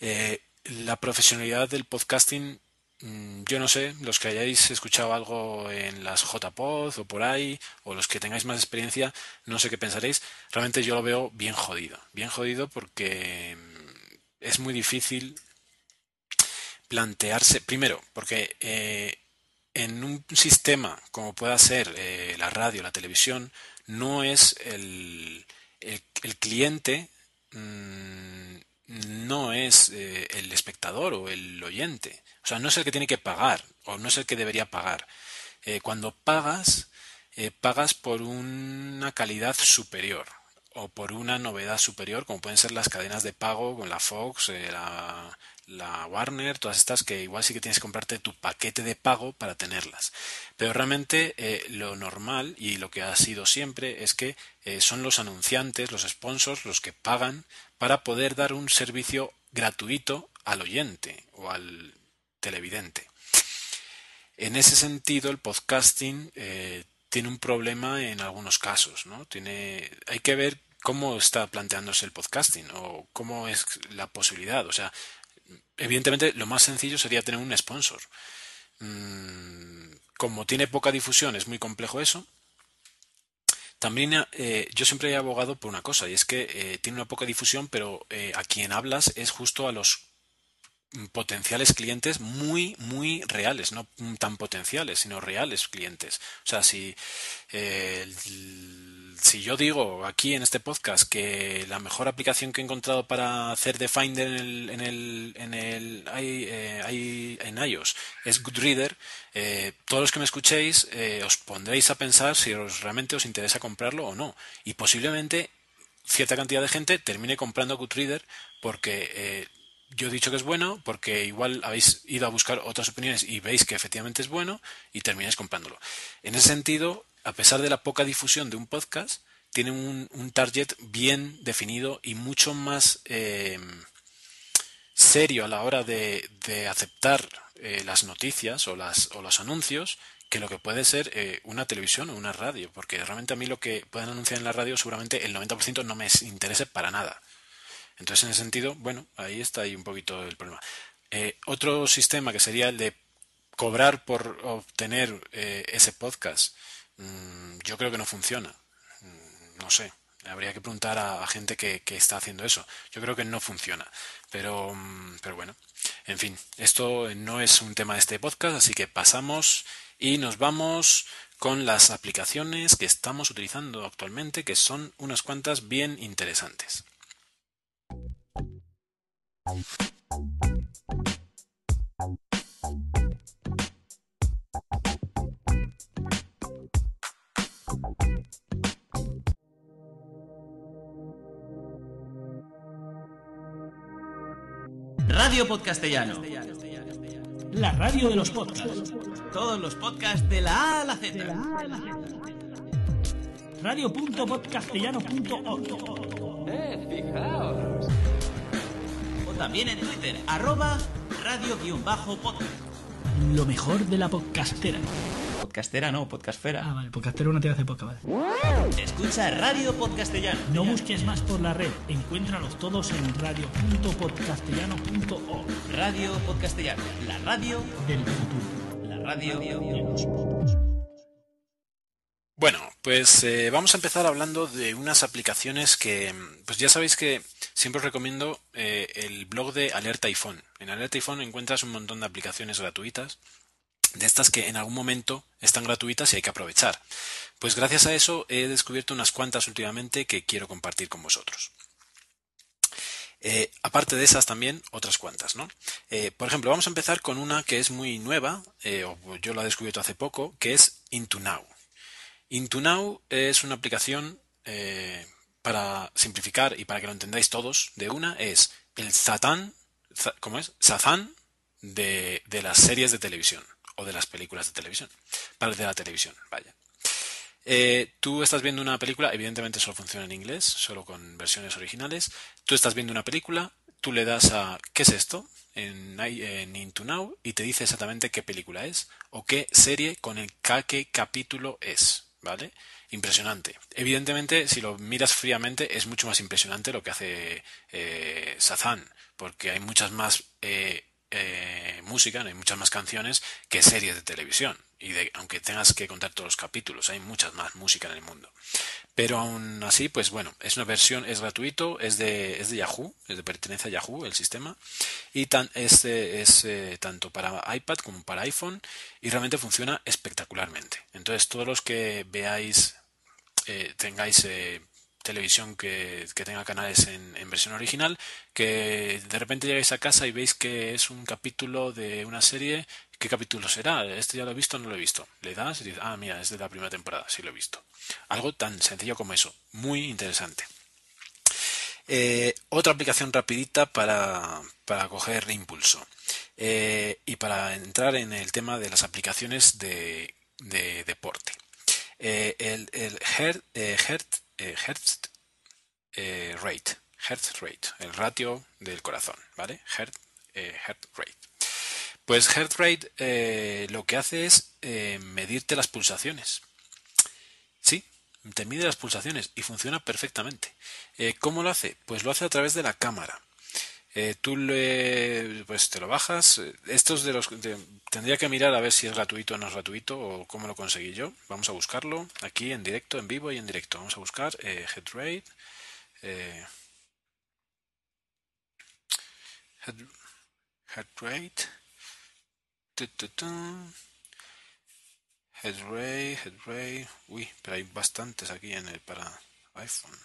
Eh, la profesionalidad del podcasting yo no sé, los que hayáis escuchado algo en las JPod o por ahí, o los que tengáis más experiencia, no sé qué pensaréis. Realmente yo lo veo bien jodido. Bien jodido porque mm, es muy difícil plantearse. Primero, porque eh, en un sistema como pueda ser eh, la radio, la televisión, no es el, el, cliente. Mm, no es eh, el espectador o el oyente. O sea, no es el que tiene que pagar o no es el que debería pagar. Eh, cuando pagas, eh, pagas por una calidad superior o por una novedad superior, como pueden ser las cadenas de pago con la Fox, la, la Warner, todas estas que igual sí que tienes que comprarte tu paquete de pago para tenerlas. Pero realmente lo normal y lo que ha sido siempre es que son los anunciantes, los sponsors, los que pagan para poder dar un servicio gratuito al oyente o al televidente. En ese sentido, el podcasting eh, tiene un problema en algunos casos, ¿no? Tiene, hay que ver cómo está planteándose el podcasting o cómo es la posibilidad. O sea, evidentemente lo más sencillo sería tener un sponsor. Mm, como tiene poca difusión, es muy complejo eso. También eh, yo siempre he abogado por una cosa, y es que eh, tiene una poca difusión, pero eh, a quien hablas es justo a los potenciales clientes muy, muy reales, no tan potenciales, sino reales clientes. O sea, si si yo digo aquí en este podcast que la mejor aplicación que he encontrado para hacer de Finder en el, en el, en el eh, iOS es Goodreader, eh, todos los que me escuchéis eh, os pondréis a pensar si os, realmente os interesa comprarlo o no. Y posiblemente cierta cantidad de gente termine comprando Goodreader porque yo he dicho que es bueno porque igual habéis ido a buscar otras opiniones y veis que efectivamente es bueno y termináis comprándolo. En ese sentido, a pesar de la poca difusión de un podcast, tiene un, target bien definido y mucho más eh, serio a la hora de, aceptar eh, las noticias o, las, o los anuncios que lo que puede ser eh, una televisión o una radio, porque realmente a mí lo que pueden anunciar en la radio seguramente el 90% no me interese para nada. Entonces, en ese sentido, bueno, ahí está ahí un poquito el problema. Eh, otro sistema que sería el de cobrar por obtener ese podcast, mm, yo creo que no funciona. Mm, no sé, habría que preguntar a, gente que, que, está haciendo eso. Yo creo que no funciona. Pero, mm, pero bueno, en fin, esto no es un tema de este podcast, así que pasamos y nos vamos con las aplicaciones que estamos utilizando actualmente, que son unas cuantas bien interesantes. Radio Podcastellano. La radio de los podcasts. Todos los podcasts de la A a la Z. Radio.podcastellano.org. Eh, fijaos. O también en Twitter, arroba radio-podcast. Lo mejor de la podcastera. Podcastera no, podcastfera. Ah, vale, podcastero no te hace podcast, vale. Escucha Radio Podcastellano. No busques más por la red, encuéntralos todos en radio.podcastellano.org. Radio Podcastellano, la radio Del futuro. la radio De los podcasts. Bueno, pues eh, vamos a empezar hablando de unas aplicaciones que, pues ya sabéis que siempre os recomiendo eh, el blog de Alerta iPhone. En Alerta iPhone encuentras un montón de aplicaciones gratuitas, de estas que en algún momento están gratuitas y hay que aprovechar. Pues gracias a eso he descubierto unas cuantas últimamente que quiero compartir con vosotros. Eh, aparte de esas también otras cuantas, ¿no? Eh, por ejemplo, vamos a empezar con una que es muy nueva, eh, o yo la he descubierto hace poco, que es Into Now. Into Now es una aplicación para simplificar y para que lo entendáis todos de una, es el Zatan, za- ¿cómo es? Zazán de, de las series de televisión o de las películas de televisión, para de la televisión, vaya. Eh, tú estás viendo una película, evidentemente solo funciona en inglés, solo con versiones originales. Tú estás viendo una película, tú le das a ¿qué es esto? En, en Into Now y te dice exactamente qué película es o qué serie con el qué capítulo es, ¿vale? Impresionante. Evidentemente, si lo miras fríamente, es mucho más impresionante lo que hace eh, Shazam, porque hay muchas más eh, eh, música, hay muchas más canciones que series de televisión. Y de, aunque tengas que contar todos los capítulos, hay muchas más música en el mundo. Pero aún así, pues bueno, es una versión, es gratuito, es de, es de Yahoo, es de pertenece a Yahoo el sistema, y tan, es, es eh, tanto para iPad como para iPhone, y realmente funciona espectacularmente. Entonces, todos los que veáis, eh, tengáis televisión que, tenga canales en, en versión original, que de repente llegáis a casa y veis que es un capítulo de una serie, ¿qué capítulo será? ¿Este ya lo he visto o no lo he visto? Le das y dices, ah, mira, es de la primera temporada, sí lo he visto. Algo tan sencillo como eso, muy interesante. Eh, otra aplicación rapidita para, para coger impulso. Eh, y para entrar en el tema de las aplicaciones de, de deporte. Eh, el eh, Hertz, eh, Rate. Heart Rate, el ratio del corazón, ¿vale? Heart Rate. Pues Heart Rate lo que hace es medirte las pulsaciones. Sí, te mide las pulsaciones y funciona perfectamente. ¿Cómo lo hace? Pues lo hace a través de la cámara. Eh, tú le, pues te lo bajas. Estos de los de- tendría que mirar a ver si es gratuito o no es gratuito o cómo lo conseguí yo. Vamos a buscarlo aquí en directo, en vivo y en directo. Vamos a buscar eh, head rate. eh, head, head rate. Tu, tu, tu. Head rate, head rate. Uy, pero hay bastantes aquí en el para iPhone.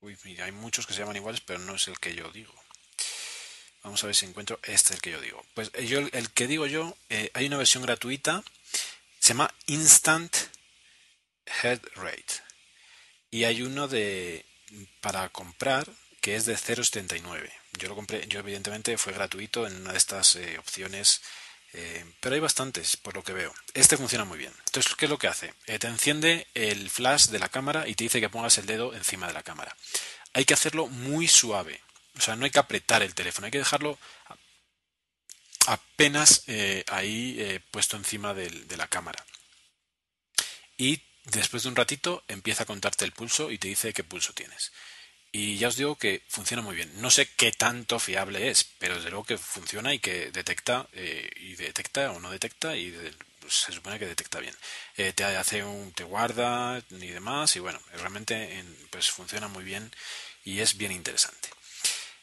Uy, mira, hay muchos que se llaman iguales, pero no es el que yo digo. Vamos a ver si encuentro este el que yo digo. Pues eh, yo el que digo yo, eh, hay una versión gratuita, se llama Instant Head Rate. Y hay uno de para comprar que es de 0.79. Yo lo compré, yo evidentemente fue gratuito en una de estas eh, opciones, pero hay bastantes por lo que veo. Este funciona muy bien. Entonces, ¿qué es lo que hace? Te enciende el flash de la cámara y te dice que pongas el dedo encima de la cámara. Hay que hacerlo muy suave. O sea, no hay que apretar el teléfono, hay que dejarlo apenas eh, ahí eh, puesto encima de la cámara. Y después de un ratito empieza a contarte el pulso y te dice qué pulso tienes. Y ya os digo que funciona muy bien. No sé qué tanto fiable es, pero desde luego que funciona y que detecta eh, y detecta o no detecta y pues, se supone que detecta bien. Te hace un, te guarda y demás y bueno, realmente en- pues funciona muy bien y es bien interesante.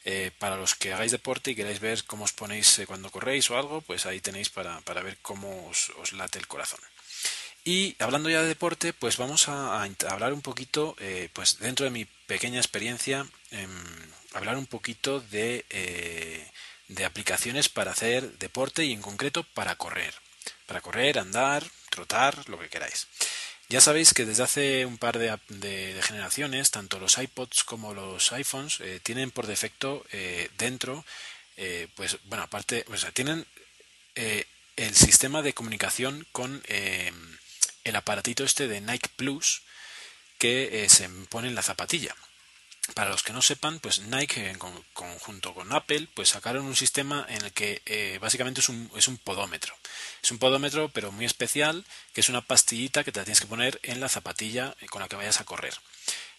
Eh, para los que hagáis deporte y queráis ver cómo os ponéis eh, cuando corréis o algo, pues ahí tenéis para, para ver cómo os, late el corazón. Y hablando ya de deporte, pues vamos a, hablar un poquito, eh, pues dentro de mi pequeña experiencia, em, hablar un poquito de, de aplicaciones para hacer deporte y en concreto para correr. Para correr, andar, trotar, lo que queráis. Ya sabéis que desde hace un par de, generaciones, tanto los iPods como los iPhones eh, tienen por defecto eh, dentro, eh, pues bueno, aparte, o sea, tienen el sistema de comunicación con eh, el aparatito este de Nike Plus que se pone en la zapatilla. Para los que no sepan, pues Nike en con- conjunto con Apple pues sacaron un sistema en el que eh, básicamente es un, es un podómetro. Es un podómetro pero muy especial que es una pastillita que te la tienes que poner en la zapatilla eh, con la que vayas a correr.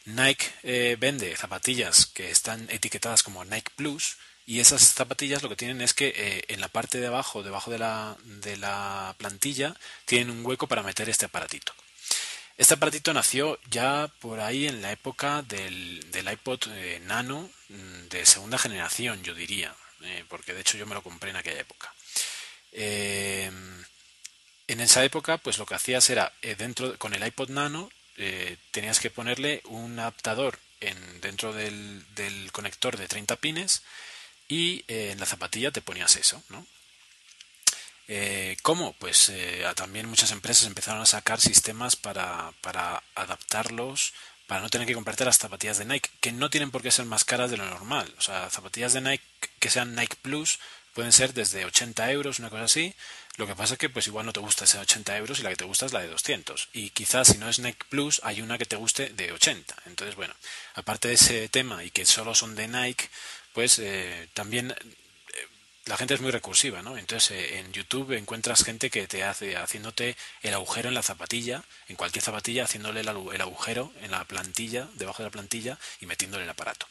Nike eh, vende zapatillas que están etiquetadas como Nike Plus y esas zapatillas lo que tienen es que en la parte de abajo, debajo de la, de la plantilla, tienen un hueco para meter este aparatito. Este aparatito nació ya por ahí en la época del, del iPod eh, Nano mm, de segunda generación, yo diría, eh, porque de hecho yo me lo compré en aquella época. Eh, en esa época, pues lo que hacías era, dentro con el iPod Nano, tenías que ponerle un adaptador en, dentro del, del conector de 30 pines y en la zapatilla te ponías eso, ¿no? Eh, ¿Cómo? Pues eh, también muchas empresas empezaron a sacar sistemas para, para adaptarlos, para no tener que comprarte las zapatillas de Nike, que no tienen por qué ser más caras de lo normal. O sea, zapatillas de Nike que sean Nike Plus pueden ser desde 80 euros, una cosa así. Lo que pasa es que pues igual no te gusta esa de 80 euros y la que te gusta es la de 200. Y quizás si no es Nike Plus hay una que te guste de 80. Entonces, bueno, aparte de ese tema y que solo son de Nike, pues eh, también la gente es muy recursiva, ¿no? Entonces eh, en YouTube encuentras gente que te hace haciéndote el agujero en la zapatilla, en cualquier zapatilla, haciéndole el, el agujero en la plantilla, debajo de la plantilla y metiéndole el aparato.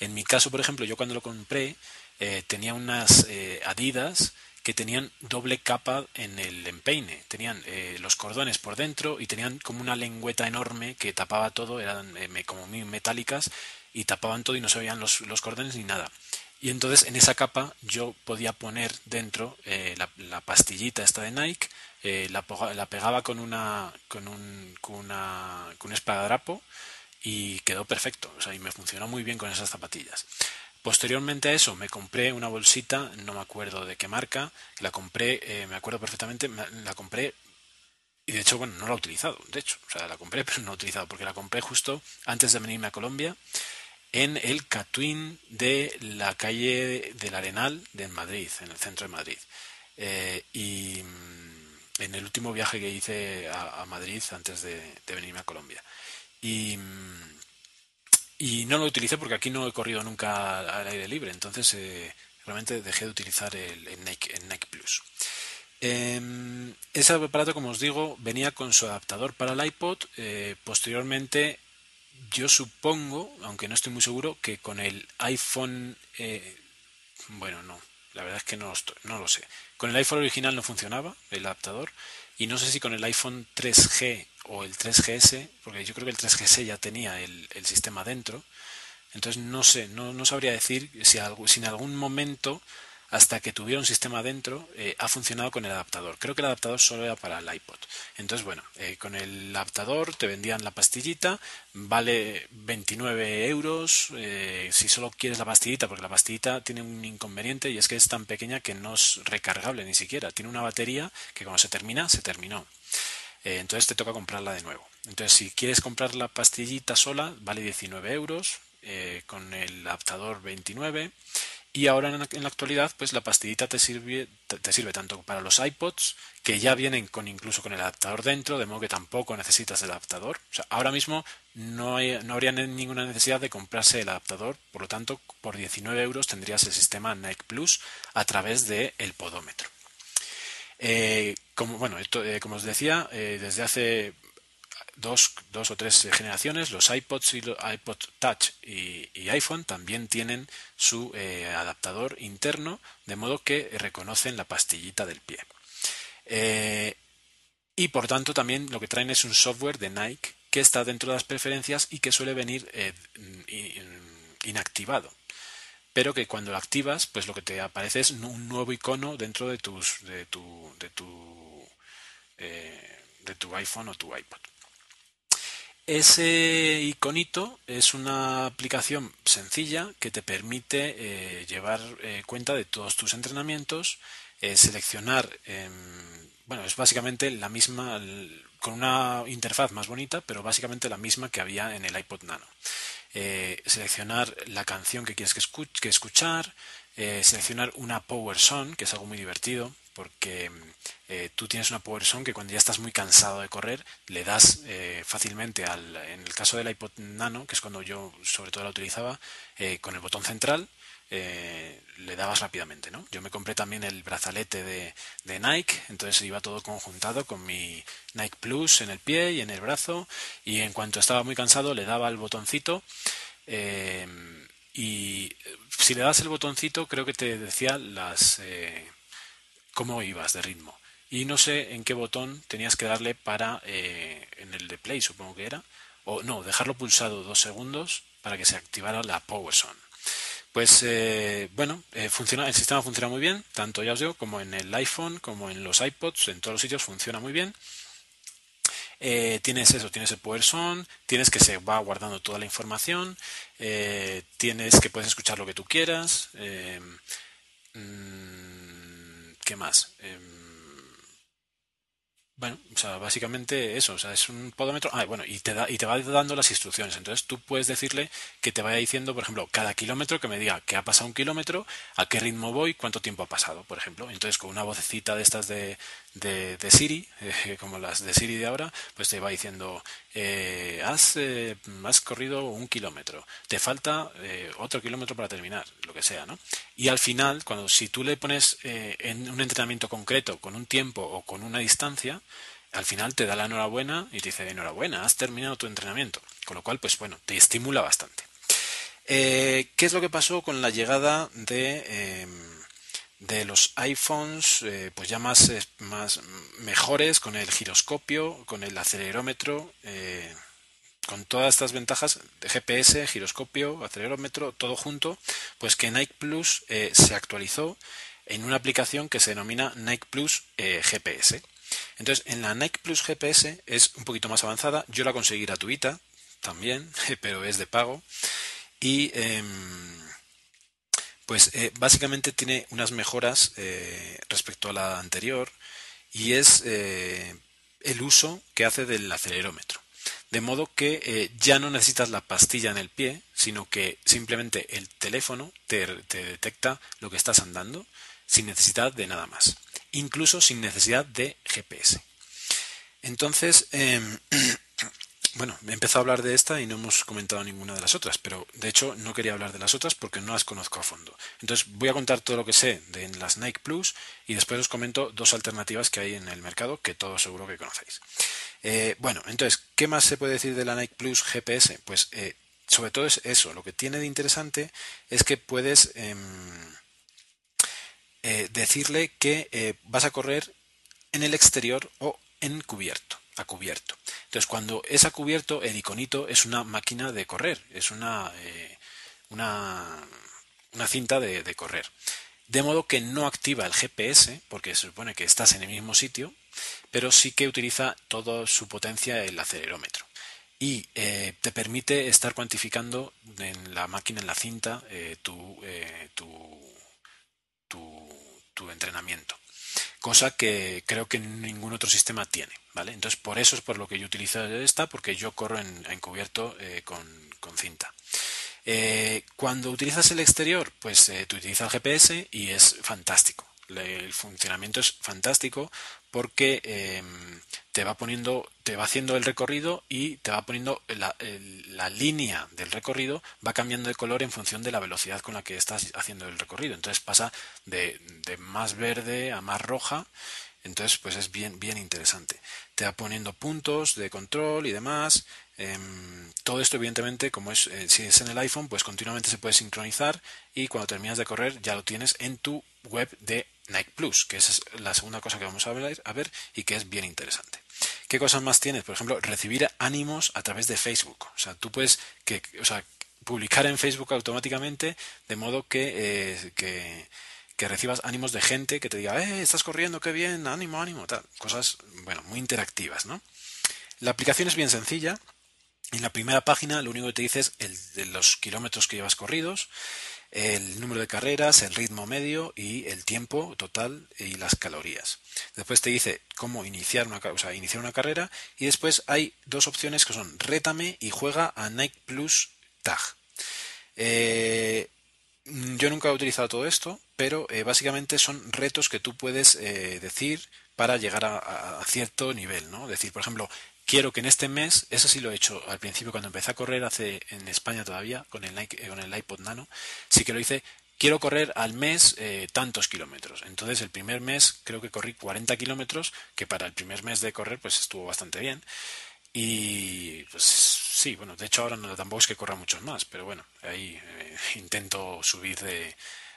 En mi caso, por ejemplo, yo cuando lo compré eh, tenía unas eh, Adidas que tenían doble capa en el empeine. Tenían eh, los cordones por dentro y tenían como una lengüeta enorme que tapaba todo, eran eh, como muy metálicas y tapaban todo y no se veían los, los cordones ni nada. Y entonces en esa capa yo podía poner dentro eh, la, pastillita esta de Nike, eh, la, pegaba con una con un, con un y quedó perfecto. O sea, y me funcionó muy bien con esas zapatillas. Posteriormente a eso me compré una bolsita, no me acuerdo de qué marca, la compré, eh, me acuerdo perfectamente, me- la compré y de hecho, bueno, no la he utilizado, de hecho, o sea, la compré pero no la he utilizado porque la compré justo antes de venirme a Colombia en el Catwin de la calle del Arenal de Madrid, en el centro de Madrid. Eh, y mm, en el último viaje que hice a, Madrid antes de, venirme a Colombia. Y, mm, y no lo utilicé porque aquí no he corrido nunca al aire libre, entonces eh, realmente dejé de utilizar el, el Nike, Plus. Eh, ese aparato, como os digo, venía con su adaptador para el iPod. eh, posteriormente, yo supongo, aunque no estoy muy seguro, que con el iPhone... eh, bueno, no, la verdad es que no lo, estoy- no lo sé. Con el iPhone original no funcionaba el adaptador. Y no sé si con el iPhone 3G o el 3GS, porque yo creo que el 3GS ya tenía el, sistema dentro. Entonces no sé, no, no sabría decir si, si en algún momento, hasta que tuviera un sistema dentro, eh, ha funcionado con el adaptador. Creo que el adaptador solo era para el iPod. Entonces, bueno, eh, con el adaptador te vendían la pastillita, vale 29 euros. eh, si solo quieres la pastillita, porque la pastillita tiene un inconveniente y es que es tan pequeña que no es recargable ni siquiera. Tiene una batería que cuando se termina, se terminó. Entonces te toca comprarla de nuevo. Entonces, si quieres comprar la pastillita sola, vale 19 euros, con el adaptador 29. Y ahora en la, actualidad, pues la pastillita te sirve, te, sirve tanto para los iPods, que ya vienen con incluso con el adaptador dentro, de modo que tampoco necesitas el adaptador. Ahora mismo no, no habría ninguna necesidad de comprarse el adaptador, por lo tanto, por 19 euros tendrías el sistema Nike Plus a través del el podómetro. Eh, como, bueno, eh, como os decía, eh, desde hace dos, dos, o tres generaciones, los iPods y los iPod Touch y, iPhone también tienen su eh, adaptador interno, de modo que reconocen la pastillita del pie. Eh, y por tanto también lo que traen es un software de Nike que está dentro de las preferencias y que suele venir eh, inactivado. Pero que cuando lo activas, pues lo que te aparece es un nuevo icono dentro de tus de tu de tu, de tu iPhone o tu iPod. Ese iconito es una aplicación sencilla que te permite eh, llevar eh, cuenta de todos tus entrenamientos, eh, seleccionar, bueno, es básicamente la misma, con una interfaz más bonita, pero básicamente la misma que había en el iPod Nano. seleccionar la canción que quieres que, que escuchar, seleccionar una Power Song, que es algo muy divertido, porque eh, tú tienes una Power Song que cuando ya estás muy cansado de correr, le das eh, fácilmente al, en el caso del iPod Nano, que es cuando yo sobre todo la utilizaba, eh, con el botón central, eh, le dabas rápidamente, ¿no? Yo me compré también el brazalete de, de, Nike, entonces iba todo conjuntado con mi Nike Plus en el pie y en el brazo, y en cuanto estaba muy cansado le daba el botoncito, y si le das el botoncito creo que te decía las eh, cómo ibas de ritmo. Y no sé en qué botón tenías que darle para, eh, en el de play supongo que era, o no, dejarlo pulsado dos segundos para que se activara la Power Zone. Pues eh, bueno, eh, funciona, el sistema funciona muy bien, tanto ya os digo, como en el iPhone, como en los iPods, en todos los sitios funciona muy bien. Tienes eso, tienes el Power Zone, tienes que se va guardando toda la información, tienes que puedes escuchar lo que tú quieras. Mmm, ¿Qué más? Eh, bueno, o sea, básicamente eso, o sea, es un podómetro. Ah, bueno, y te da, y te va dando las instrucciones. Entonces tú puedes decirle que te vaya diciendo, por ejemplo, cada kilómetro que me diga que ha pasado un kilómetro, a qué ritmo voy, cuánto tiempo ha pasado, por ejemplo. Entonces, con una vocecita de estas de, de, Siri, eh, como las de Siri de ahora, pues te va diciendo, eh, has, eh, has corrido un kilómetro, te falta otro kilómetro para terminar, lo que sea, ¿no? Y al final, cuando si tú le pones en un entrenamiento concreto, con un tiempo o con una distancia, al final te da la enhorabuena y te dice enhorabuena, has terminado tu entrenamiento. Con lo cual, pues bueno, te estimula bastante. ¿Qué es lo que pasó con la llegada de, eh, de los iPhones eh, pues ya más, eh, más mejores, con el giroscopio, con el acelerómetro, eh, con todas estas ventajas GPS, giroscopio, acelerómetro, todo junto, pues que Nike Plus se actualizó en una aplicación que se denomina Nike Plus GPS. Entonces, en la Nike Plus GPS es un poquito más avanzada. Yo la conseguí gratuita también, pero es de pago. Y eh, pues eh, básicamente tiene unas mejoras eh, respecto a la anterior y es eh, el uso que hace del acelerómetro. De modo que ya no necesitas la pastilla en el pie, sino que simplemente el teléfono te, te detecta lo que estás andando sin necesidad de nada más incluso sin necesidad de GPS. Entonces, eh, bueno, he empezado a hablar de esta y no hemos comentado ninguna de las otras, pero de hecho no quería hablar de las otras porque no las conozco a fondo. Entonces voy a contar todo lo que sé de las Nike Plus y después os comento dos alternativas que hay en el mercado que todos seguro que conocéis. Eh, bueno, entonces, ¿qué más se puede decir de la Nike Plus GPS? Pues eh, sobre todo es eso, lo que tiene de interesante es que puedes... Eh, eh, decirle que vas a correr en el exterior o en cubierto, a cubierto. Entonces, cuando es a cubierto, el iconito es una máquina de correr, es una, eh, una, cinta de, correr. De modo que no activa el GPS, porque se supone que estás en el mismo sitio, pero sí que utiliza toda su potencia el acelerómetro. Y eh, te permite estar cuantificando en la máquina, en la cinta, eh, tu tu, tu, entrenamiento. Cosa que creo que ningún otro sistema tiene, ¿vale? Entonces, por eso es por lo que yo utilizo esta, porque yo corro en, encubierto eh, con, cinta. Eh, cuando utilizas el exterior, pues eh, tú utilizas el GPS y es fantástico. El funcionamiento es fantástico porque em, te va poniendo, te va haciendo el recorrido y te va poniendo la, línea del recorrido va cambiando de color en función de la velocidad con la que estás haciendo el recorrido. Entonces pasa de, de más verde a más roja. Entonces, pues es bien, bien interesante. Te va poniendo puntos de control y demás. Em, todo esto, evidentemente, como es, eh, si es en el iPhone, pues continuamente se puede sincronizar y cuando terminas de correr ya lo tienes en tu web de Nike Plus, que es la segunda cosa que vamos a ver, a ver y que es bien interesante. ¿Qué cosas más tienes? Por ejemplo, recibir ánimos a través de Facebook. O sea, tú puedes que, publicar en Facebook automáticamente de modo que, eh, que, recibas ánimos de gente que te diga, eh, estás corriendo, qué bien, ánimo, ánimo. Cosas, bueno, muy interactivas. La aplicación es bien sencilla. En la primera página lo único que te dice es el de los kilómetros que llevas corridos, el número de carreras, el ritmo medio y el tiempo total y las calorías. Después te dice cómo iniciar una, carrera y después hay dos opciones que son rétame y juega a Nike Plus Tag. Eh, yo nunca he utilizado todo esto, pero eh, básicamente son retos que tú puedes eh, decir para llegar a- a cierto nivel, ¿no? Decir, por ejemplo, quiero que en este mes, eso sí lo he hecho al principio cuando empecé a correr hace en España todavía con el Nike- eh, con el iPod Nano, sí que lo hice. Quiero correr al mes eh, tantos kilómetros. Entonces el primer mes creo que corrí 40 kilómetros, que para el primer mes de correr pues estuvo bastante bien. Y pues sí, bueno, de hecho ahora no, tampoco es que corra muchos más, pero bueno, ahí eh, intento subir de,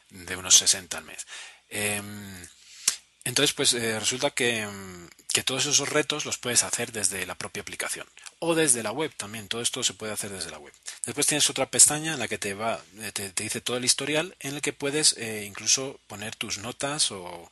de unos 60 al mes. Em, entonces, pues resulta que, mm, que todos esos retos los puedes hacer desde la propia aplicación o desde la web también. Todo esto se puede hacer desde la web. Después tienes otra pestaña en la que te va, eh, te, te dice todo el historial, en el que puedes eh, incluso poner tus notas o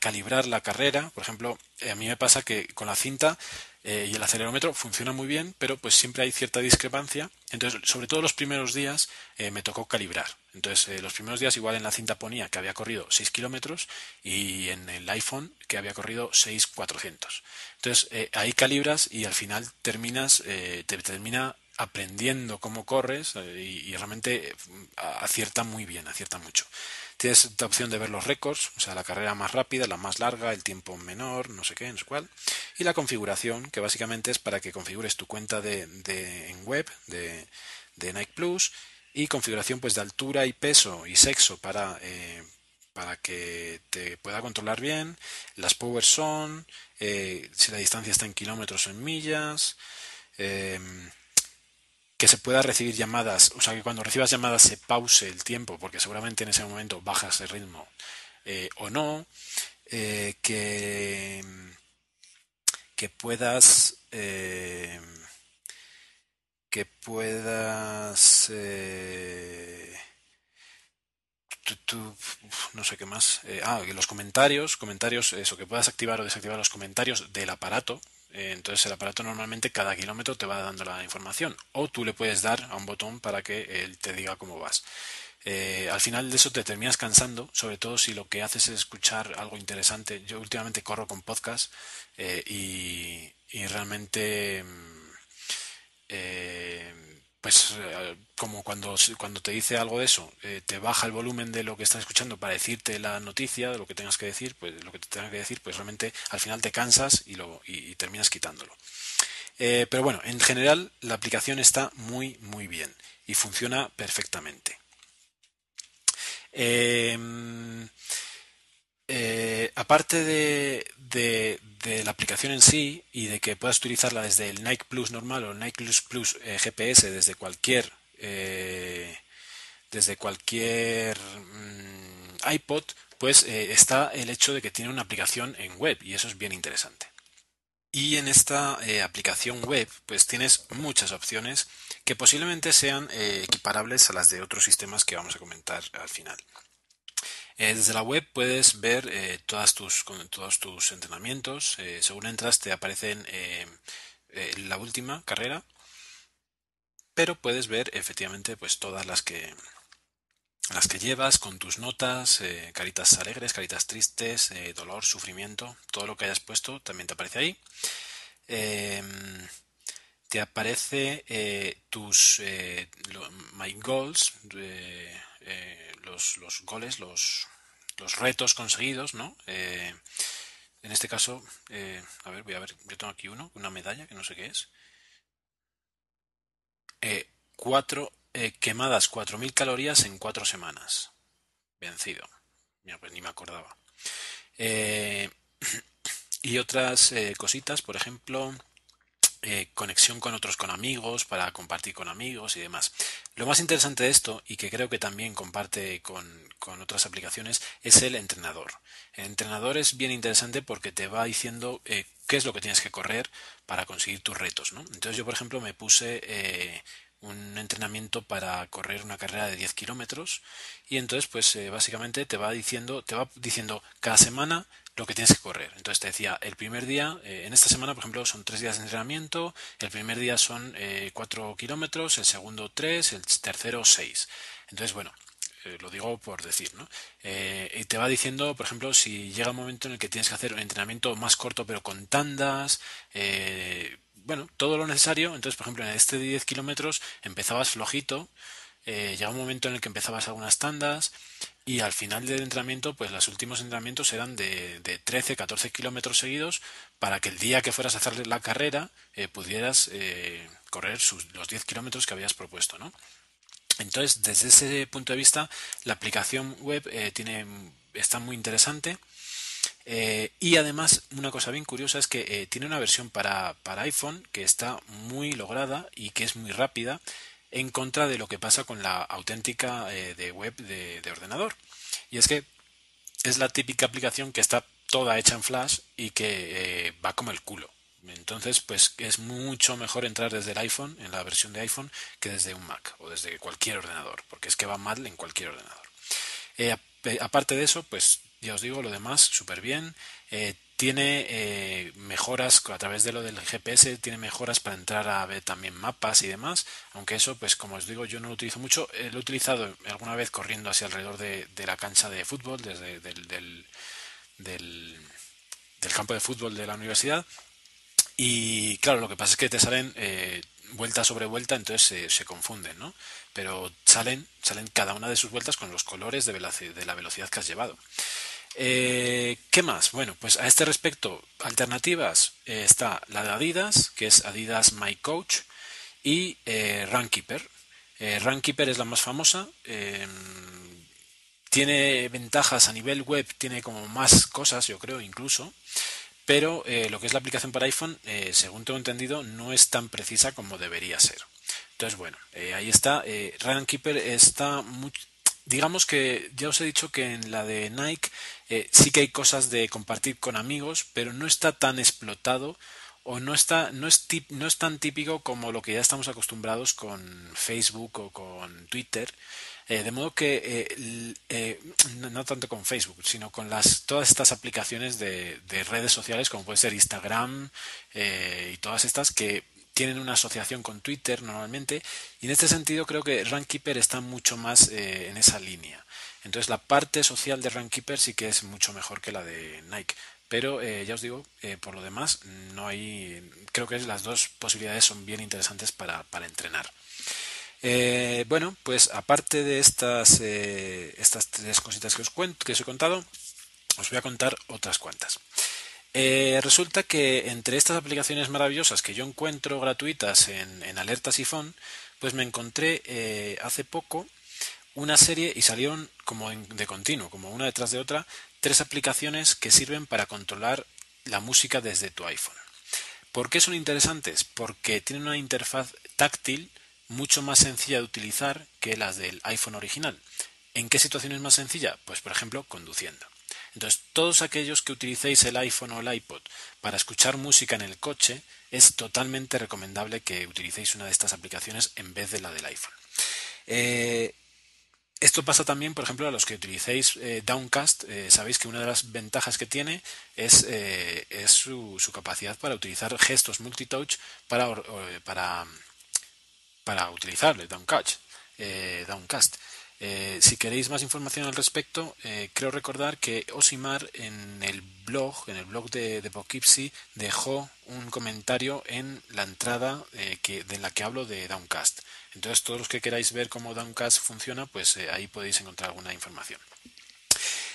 calibrar la carrera. Por ejemplo, eh, a mí me pasa que con la cinta y el acelerómetro funciona muy bien, pero pues siempre hay cierta discrepancia. Entonces, sobre todo los primeros días me tocó calibrar. Entonces, eh, los primeros días igual en la cinta ponía que había corrido 6 kilómetros y en el iPhone que había corrido 6,400. Entonces, eh, ahí calibras y al final terminas, eh, te termina aprendiendo cómo corres eh, y, realmente eh, acierta muy bien, acierta mucho. Tienes la opción de ver los récords, o sea, la carrera más rápida, la más larga, el tiempo menor, no sé qué, no sé cuál. Y la configuración, que básicamente es para que configures tu cuenta de, en web de Nike Plus y configuración pues de altura y peso y sexo para, eh, para que te pueda controlar bien. Las power son, eh, si la distancia está en kilómetros o en millas. em, que se pueda recibir llamadas, o sea, que cuando recibas llamadas se pause el tiempo, porque seguramente en ese momento bajas el ritmo eh, o no, que, que puedas que puedas eh, no sé qué más eh, ah los comentarios comentarios eso que puedas activar o desactivar los comentarios del aparato. Eh, entonces el aparato normalmente cada kilómetro te va dando la información. O tú le puedes dar a un botón para que él te diga cómo vas. Al final de eso te terminas cansando, sobre todo si lo que haces es escuchar algo interesante. Yo últimamente corro con podcast y, y realmente, mm, eh, pues eh, como cuando, cuando te dice algo de eso, eh, te baja el volumen de lo que estás escuchando para decirte la noticia, de lo que tengas que decir, pues lo que te tenga que decir, pues realmente al final te cansas y, lo, y, y terminas quitándolo. Pero bueno, en general la aplicación está muy, muy bien y funciona perfectamente. Eh, eh, aparte de, la aplicación en sí y de que puedas utilizarla desde el Nike Plus normal o el Nike Plus Plus eh, GPS desde cualquier eh, mm, iPod, pues está el hecho de que tiene una aplicación en web y eso es bien interesante. Y en esta aplicación web, pues tienes muchas opciones que posiblemente sean equiparables a las de otros sistemas que vamos a comentar al final. Eh, desde la web puedes ver eh, todas tus, todos tus entrenamientos. eh, según entras te aparecen la última carrera, pero puedes ver efectivamente pues todas las que las que llevas con tus notas, caritas alegres, caritas tristes, dolor, sufrimiento, todo lo que hayas puesto también te aparece ahí. Em, te aparece tus lo- my goals, eh, los, los goles, los, los retos conseguidos, ¿no? Eh, en este caso, eh, a ver, voy a ver, yo tengo aquí uno, una medalla que no sé qué es. Cuatro, quemadas 4.000 calorías en cuatro semanas. Vencido. Mira, pues ni me acordaba. Y otras cositas, por ejemplo, eh, conexión con otros, con amigos, para compartir con amigos y demás. Lo más interesante de esto, y que creo que también comparte con, con otras aplicaciones, es el entrenador. El entrenador es bien interesante porque te va diciendo eh, qué es lo que tienes que correr para conseguir tus retos, ¿no? Entonces yo, por ejemplo, me puse eh, un entrenamiento para correr una carrera de 10 kilómetros y entonces pues básicamente te va diciendo te va diciendo cada semana lo que tienes que correr entonces te decía el primer día eh, en esta semana por ejemplo son tres días de entrenamiento el primer día son eh, 4 kilómetros el segundo 3 el tercero 6 entonces bueno eh, lo digo por decir, ¿no? Eh, y te va diciendo, por ejemplo, si llega un momento en el que tienes que hacer un entrenamiento más corto pero con tandas, bueno, todo lo necesario. Entonces, por ejemplo, en este de 10 kilómetros empezabas flojito, eh, llega un momento en el que empezabas algunas tandas y al final del entrenamiento, pues los últimos entrenamientos eran de, de 13, 14 kilómetros seguidos para que el día que fueras a hacer la carrera eh, pudieras eh, correr los 10 kilómetros que habías propuesto, ¿no? Entonces, desde ese punto de vista, la aplicación web eh, tiene, está muy interesante. Y además, una cosa bien curiosa es que tiene una versión para, para iPhone que está muy lograda y que es muy rápida en contra de lo que pasa con la auténtica eh, web de, de ordenador. Y es que es la típica aplicación que está toda hecha en Flash y que eh, va como el culo. Entonces, pues es mucho mejor entrar desde el iPhone, en la versión de iPhone, que desde un Mac o desde cualquier ordenador, porque es que va mal en cualquier ordenador. Eh, ap- aparte de eso, pues ya os digo, lo demás súper bien. Tiene eh, mejoras a través de lo del GPS, tiene mejoras para entrar a ver también mapas y demás. Aunque eso, pues como os digo, yo no lo utilizo mucho. Eh, lo he utilizado alguna vez corriendo hacia alrededor de, la cancha de fútbol, desde del, del, campo de fútbol de la universidad. Y claro, lo que pasa es que te salen eh, vuelta sobre vuelta, entonces se, confunden, ¿no? Pero salen, salen cada una de sus vueltas con los colores de la velocidad que has llevado. Eh, ¿Qué más? Bueno, pues a este respecto, alternativas eh, está la de Adidas, que es Adidas My Coach, y eh, Runkeeper. Eh, Runkeeper es la más famosa. eh, tiene ventajas a nivel web, tiene como más cosas, yo creo, incluso. Pero lo que es la aplicación para iPhone, según tengo entendido, no es tan precisa como debería ser. Entonces, bueno, ahí está. Runkeeper está muy, digamos que ya os he dicho que en la de Nike eh, sí que hay cosas de compartir con amigos, pero no está tan explotado o no está no es tip- no es tan típico como lo que ya estamos acostumbrados con Facebook o con Twitter. Eh, de modo que eh, no, tanto con Facebook, sino con las todas estas aplicaciones de, de redes sociales como puede ser Instagram y todas estas que tienen una asociación con Twitter normalmente y en este sentido creo que Runkeeper está mucho más eh, en esa línea. Entonces la parte social de Runkeeper sí que es mucho mejor que la de Nike. Pero eh, ya os digo, eh, por lo demás, no hay. Creo que las dos posibilidades son bien interesantes para, entrenar. Bueno, pues aparte de estas, estas tres cositas que os cuento, que os he contado, os voy a contar otras cuantas. Eh, resulta que entre estas aplicaciones maravillosas que yo encuentro gratuitas en, en Alertas y Phone, pues me encontré eh, hace poco una serie y salieron como de continuo, como una detrás de otra, tres aplicaciones que sirven para controlar la música desde tu iPhone. ¿Por qué son interesantes? Porque tienen una interfaz táctil mucho más sencilla de utilizar que las del iPhone original. ¿En qué situación es más sencilla? Pues por ejemplo conduciendo. Entonces, todos aquellos que utilicéis el iPhone o el iPod para escuchar música en el coche, es totalmente recomendable que utilicéis una de estas aplicaciones en vez de la del iPhone. Eh, esto pasa también, por ejemplo, a los que utilicéis eh, Downcast. eh, sabéis que una de las ventajas que tiene es, su, capacidad para utilizar gestos multitouch para, para, utilizarle Downcast. Downcast. Eh, si queréis más información al respecto, eh, creo recordar que Osimar en el blog, en el blog de, de Poughkeepsie, dejó un comentario en la entrada eh, que, de la que hablo de Downcast. Entonces, todos los que queráis ver cómo Downcast funciona, pues ahí podéis encontrar alguna información.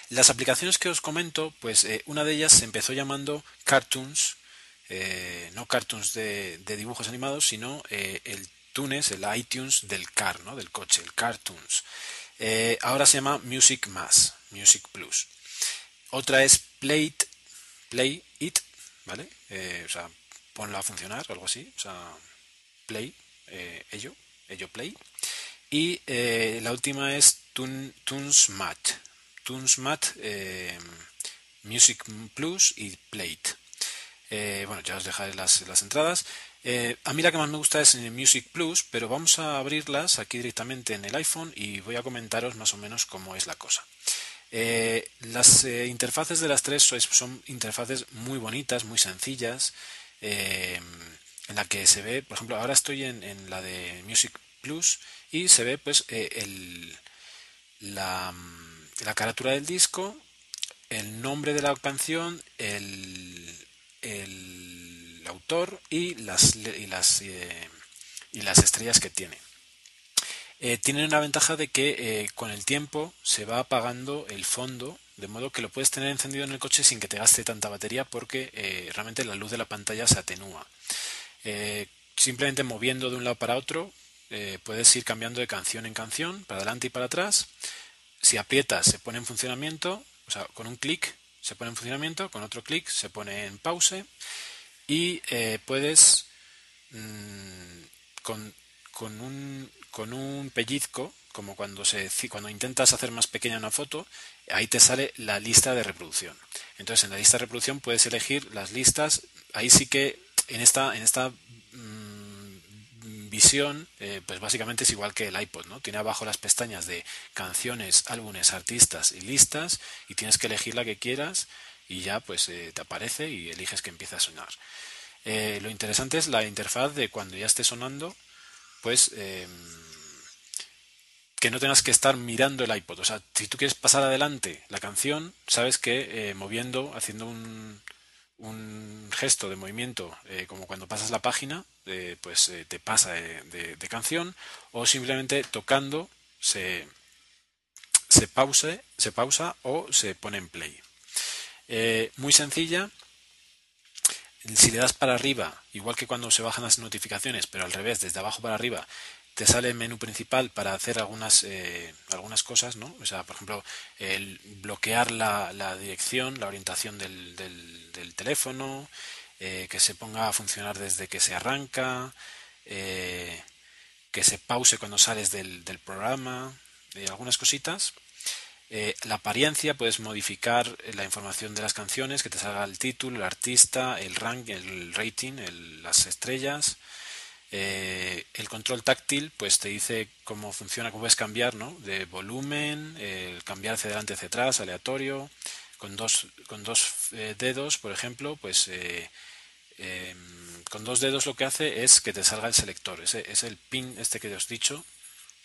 Las aplicaciones que os comento, pues una de ellas se empezó llamando Cartoons, no cartoons de, de, dibujos animados, sino el Tunes, el iTunes del car, ¿no? del coche, el Cartoons. Eh, ahora se llama Music Más, Music Plus. Otra es Play It, Play It, ¿vale? Eh, o sea, ponla a funcionar algo así. O sea, Play, eh, ello, ello Play. Y la última es Tun, TunesMat, TunesMat, Music Plus y Play It. bueno, ya os dejaré las, las entradas. Eh, a mí la que más me gusta es Music Plus, pero vamos a abrirlas aquí directamente en el iPhone y voy a comentaros más o menos cómo es la cosa. Eh, las eh, interfaces de las tres son, interfaces muy bonitas, muy sencillas, en la que se ve, por ejemplo, ahora estoy en, la de Music Plus y se ve pues el, la, la carátula del disco, el nombre de la canción, el el autor y las, y las, eh, y las estrellas que tiene. Eh, tiene una ventaja de que eh, con el tiempo se va apagando el fondo, de modo que lo puedes tener encendido en el coche sin que te gaste tanta batería porque realmente la luz de la pantalla se atenúa. simplemente moviendo de un lado para otro puedes ir cambiando de canción en canción, para adelante y para atrás. Si aprietas se pone en funcionamiento, o sea, con un clic se pone en funcionamiento, con otro clic se pone en pause y eh, puedes mm, con, con, un, con un pellizco, como cuando, se, cuando intentas hacer más pequeña una foto, ahí te sale la lista de reproducción. Entonces en la lista de reproducción puedes elegir las listas, ahí sí que en esta, en esta mm, visión, eh, pues básicamente es igual que el iPod, ¿no? Tiene abajo las pestañas de canciones, álbumes, artistas y listas y tienes que elegir la que quieras y ya pues eh, te aparece y eliges que empieza a sonar. Eh, lo interesante es la interfaz de cuando ya esté sonando, pues em, que no tengas que estar mirando el iPod. O sea, si tú quieres pasar adelante la canción, sabes que eh, moviendo, haciendo un, un, gesto de movimiento, como cuando pasas la página, pues te pasa de, de, canción, o simplemente tocando se, se, pause, se pausa o se pone en play. Eh, muy sencilla. Si le das para arriba, igual que cuando se bajan las notificaciones, pero al revés, desde abajo para arriba, te sale el menú principal para hacer algunas, eh, algunas cosas, ¿no? O sea, por ejemplo, el bloquear la, la dirección, la orientación del, del, teléfono, eh, que se ponga a funcionar desde que se arranca, que se pause cuando sales del, del programa, algunas cositas. Eh, la apariencia, puedes modificar eh, la información de las canciones, que te salga el título, el artista, el rank, el rating, las estrellas. Eh, el control táctil, pues te dice cómo funciona, cómo puedes cambiar, ¿no? De volumen, cambiar hacia adelante, hacia atrás, aleatorio. Con dos, con dos dedos, por ejemplo, pues em, con dos dedos lo que hace es que te salga el selector. Ese es el pin este que os he dicho,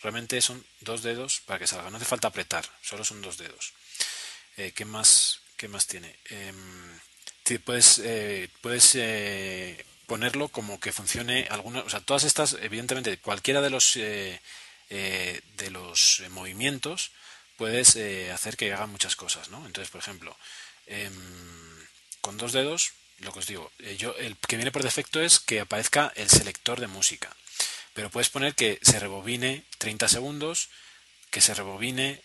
Realmente son dos dedos para que salga. No hace falta apretar, solo son dos dedos. Eh, ¿qué, más, ¿Qué más tiene? Em, puedes eh, puedes eh, ponerlo como que funcione alguna, o sea, todas estas, evidentemente, cualquiera de los de los movimientos puedes hacer que haga muchas cosas, ¿no? Entonces, por ejemplo, em, con dos dedos, lo que os digo, yo el que viene por defecto es que aparezca el selector de música pero puedes poner que se rebobine 30 segundos, que se rebobine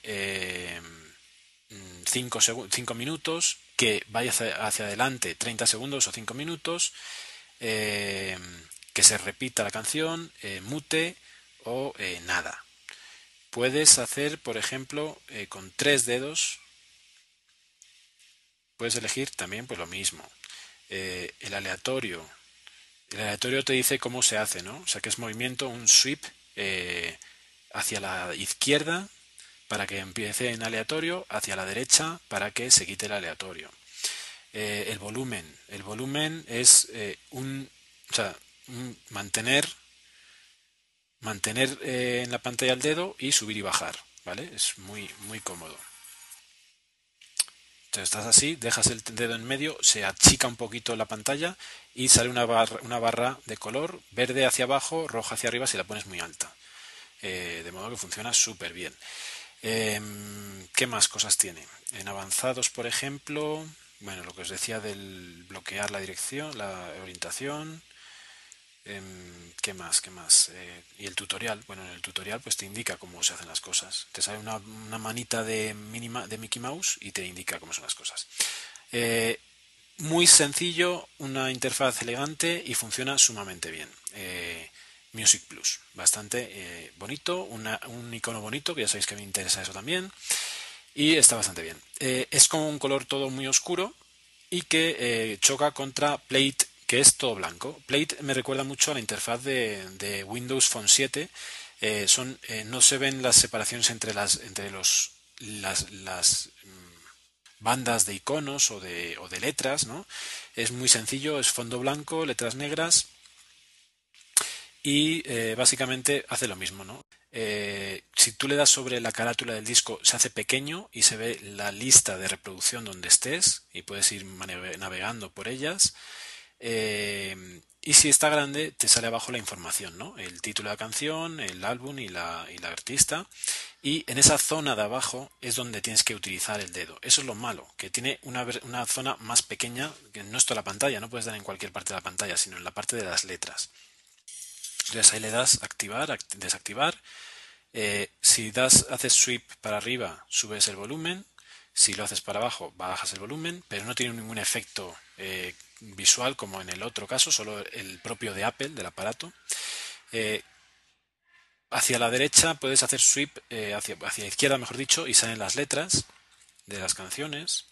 5 eh, minutos, que vaya hacia, adelante 30 segundos o 5 minutos, eh, que se repita la canción, eh, mute o nada. Puedes hacer, por ejemplo, con tres dedos, puedes elegir también pues lo mismo. el aleatorio el aleatorio te dice cómo se hace, ¿no? O sea, que es movimiento, un sweep eh, hacia la izquierda para que empiece en aleatorio, hacia la derecha para que se quite el aleatorio. Eh, el volumen. El volumen es eh, un, o sea, mantener, mantener en la pantalla el dedo y subir y bajar. ¿vale? Es muy, muy cómodo. Entonces estás así, dejas el dedo en medio, se achica un poquito la pantalla y sale una barra, una barra de color verde hacia abajo, roja hacia arriba si la pones muy alta. Eh, de modo que funciona súper bien. Em, ¿Qué más cosas tiene? En avanzados, por ejemplo, bueno, lo que os decía del bloquear la dirección, la orientación. Em, ¿Qué más? ¿Qué más? Eh, y el tutorial. Bueno, en el tutorial pues te indica cómo se hacen las cosas. Te sale una, manita de, mínima, de Mickey Mouse y te indica cómo son las cosas. Eh, muy sencillo, una interfaz elegante y funciona sumamente bien. Eh, Music Plus, bastante bonito, un icono bonito, que ya sabéis que me interesa eso también, y está bastante bien. es como un color todo muy oscuro y que choca contra Plate que es todo blanco. Plate me recuerda mucho a la interfaz de, Windows Phone 7. Eh, son, eh, no se ven las separaciones entre las, entre los, las, las bandas de iconos o de, o de letras, ¿no? Es muy sencillo, es fondo blanco, letras negras y eh, básicamente hace lo mismo, ¿no? si tú le das sobre la carátula del disco se hace pequeño y se ve la lista de reproducción donde estés y puedes ir navegando por ellas. Eh, y si está grande, te sale abajo la información, ¿no? El título de la canción, el álbum y la, y la artista. Y en esa zona de abajo es donde tienes que utilizar el dedo. Eso es lo malo, que tiene una, una zona más pequeña, que no es toda la pantalla, no puedes dar en cualquier parte de la pantalla, sino en la parte de las letras. Entonces ahí le das activar, desactivar. Eh, si das, haces sweep para arriba, subes el volumen. Si lo haces para abajo, bajas el volumen, pero no tiene ningún efecto eh, visual como en el otro caso, solo el propio de Apple, del aparato. Eh, hacia la derecha puedes hacer sweep, eh, hacia, hacia la izquierda mejor dicho, y salen las letras de las canciones.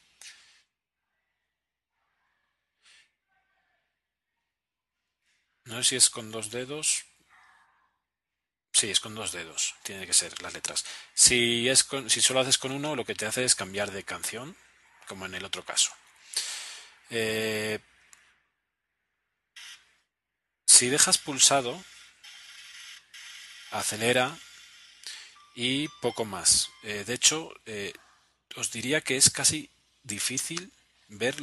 No sé si es con dos dedos. Sí, es con dos dedos. Tiene que ser las letras. Si, es con, si solo haces con uno, lo que te hace es cambiar de canción, como en el otro caso. Eh, si dejas pulsado, acelera y poco más. Eh, de hecho, eh, os diría que es casi difícil ver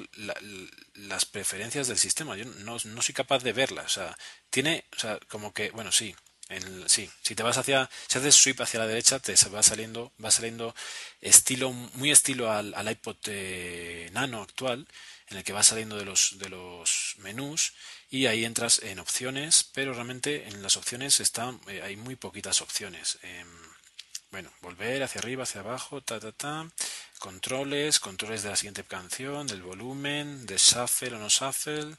las preferencias del sistema. Yo no, soy capaz de verlas. O sea, tiene, o sea, como que, bueno, sí, en, sí, si te vas hacia, si haces sweep hacia la derecha, te va saliendo, va saliendo estilo, muy estilo al, iPod eh, Nano actual, en el que va saliendo de los, de los menús y ahí entras en opciones, pero realmente en las opciones están, eh, hay muy poquitas opciones. Em, bueno, volver hacia arriba, hacia abajo, ta, ta, ta. Controles, controles de la siguiente canción, del volumen, de shuffle o no shuffle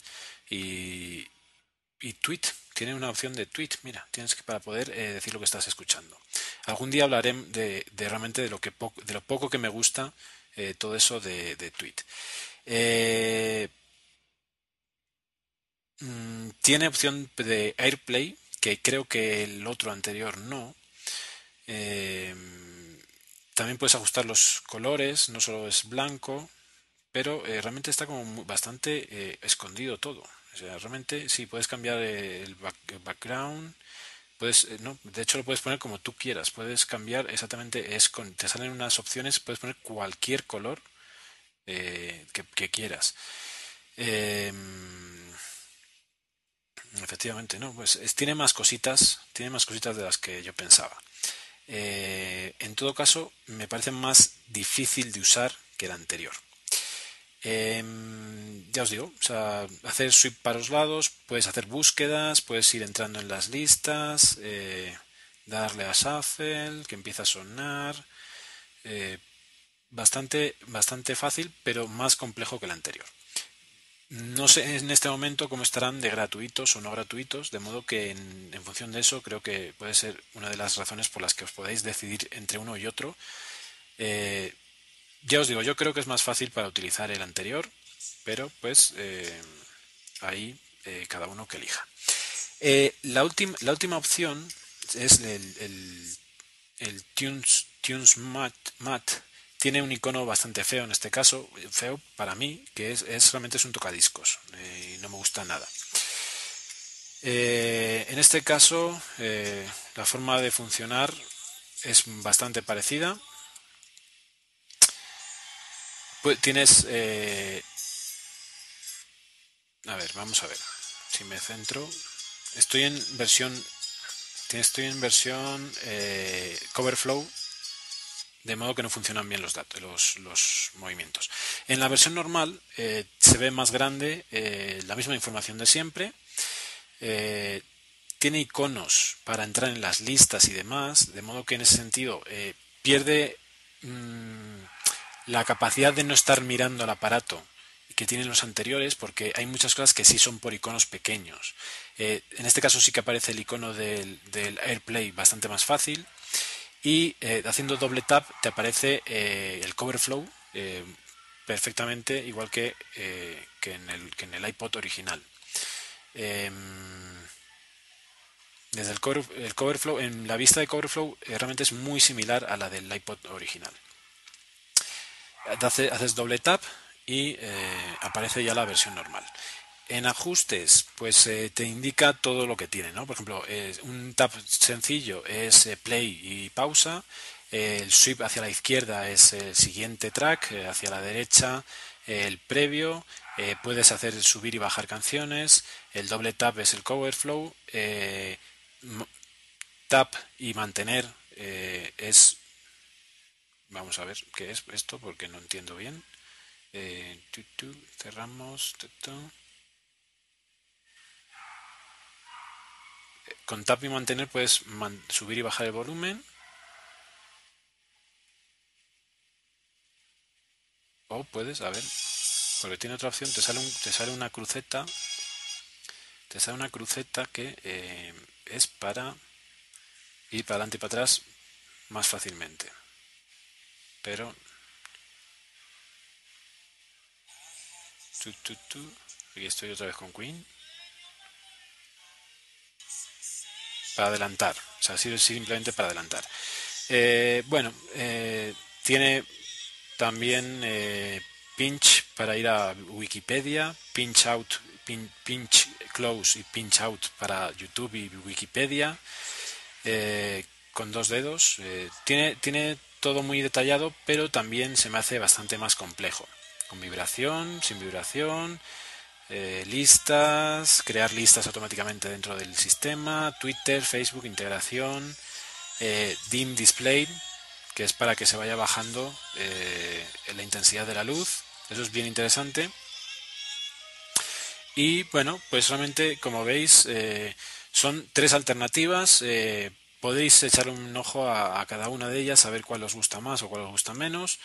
y, y tweet. Tiene una opción de tweet, mira, tienes que para poder eh, decir lo que estás escuchando. Algún día hablaré de, realmente de lo, que de lo poco que me gusta eh, todo eso de, de tweet. Mm, tiene opción de AirPlay, que creo que el otro anterior no. Eh, también puedes ajustar los colores, no solo es blanco, pero eh, realmente está como bastante escondido todo. Realmente sí, puedes cambiar el, background, puedes, no, de hecho lo puedes poner como tú quieras, puedes cambiar exactamente, es con, te salen unas opciones, puedes poner cualquier color eh, que, quieras. Em, efectivamente, no, pues tiene más cositas, tiene más cositas de las que yo pensaba. Eh, en todo caso, me parece más difícil de usar que el anterior. Em, ya os digo, hacer sweep para los lados, puedes hacer búsquedas, puedes ir entrando en las listas, eh, darle a shuffle, que empieza a sonar, bastante, bastante fácil, pero más complejo que el anterior. No sé en este momento cómo estarán de gratuitos o no gratuitos, de modo que en, función de eso creo que puede ser una de las razones por las que os podáis decidir entre uno y otro. Eh, ya os digo, yo creo que es más fácil para utilizar el anterior, pero pues eh, ahí eh, cada uno que elija. la, última, la última opción es el, el, Tunes, Tunes Mat tiene un icono bastante feo en este caso, feo para mí, que es, es realmente es un tocadiscos eh, y no me gusta nada. Eh, en este caso, eh, la forma de funcionar es bastante parecida. Pues tienes... a ver, vamos a ver. Si me centro... Estoy en versión... Estoy en versión Coverflow de modo que no funcionan bien los datos, los, los movimientos. En la versión normal eh, se ve más grande eh, la misma información de siempre. eh, tiene iconos para entrar en las listas y demás, de modo que en ese sentido pierde mm, la capacidad de no estar mirando al aparato que tienen los anteriores, porque hay muchas cosas que sí son por iconos pequeños. En este caso sí que aparece el icono del, del AirPlay bastante más fácil y eh, haciendo doble tap te aparece eh, el cover flow eh, perfectamente igual que, que, en el, que en el iPod original. Em, desde el cover, el cover flow, en la vista de cover flow realmente es muy similar a la del iPod original. Hace- haces doble tap y aparece ya la versión normal. En ajustes, pues eh, te indica todo lo que tiene, ¿no? Por ejemplo, eh, un tap sencillo es eh, play y pausa. el sweep hacia la izquierda es el siguiente track, hacia la derecha el previo. puedes hacer subir y bajar canciones. El doble tap es el cover flow. tap y mantener es Vamos a ver qué es esto porque no entiendo bien. Cerramos tu. Eh, Con tap y mantener puedes man- subir y bajar el volumen. O puedes, a ver, porque tiene otra opción, te sale, un- te sale una cruceta. Te sale una cruceta que eh, es para ir para adelante y para atrás más fácilmente pero tu, tu, tu. aquí estoy otra vez con Queen para adelantar o sea sirve simplemente para adelantar Eh, bueno eh, tiene también eh, pinch para ir a Wikipedia pinch out pin- pinch close y pinch out para YouTube y Wikipedia eh, con dos dedos. eh, tiene, tiene todo muy detallado, pero también se me hace bastante más complejo. Con vibración, sin vibración, eh, listas, crear listas automáticamente dentro del sistema, Twitter, Facebook, integración, eh, dim display, que es para que se vaya bajando eh, la intensidad de la luz. Eso es bien interesante. Y bueno, pues realmente, como veis, eh, son tres alternativas. podéis echar un ojo a, cada una de ellas, a ver cuál os gusta más o cuál os gusta menos.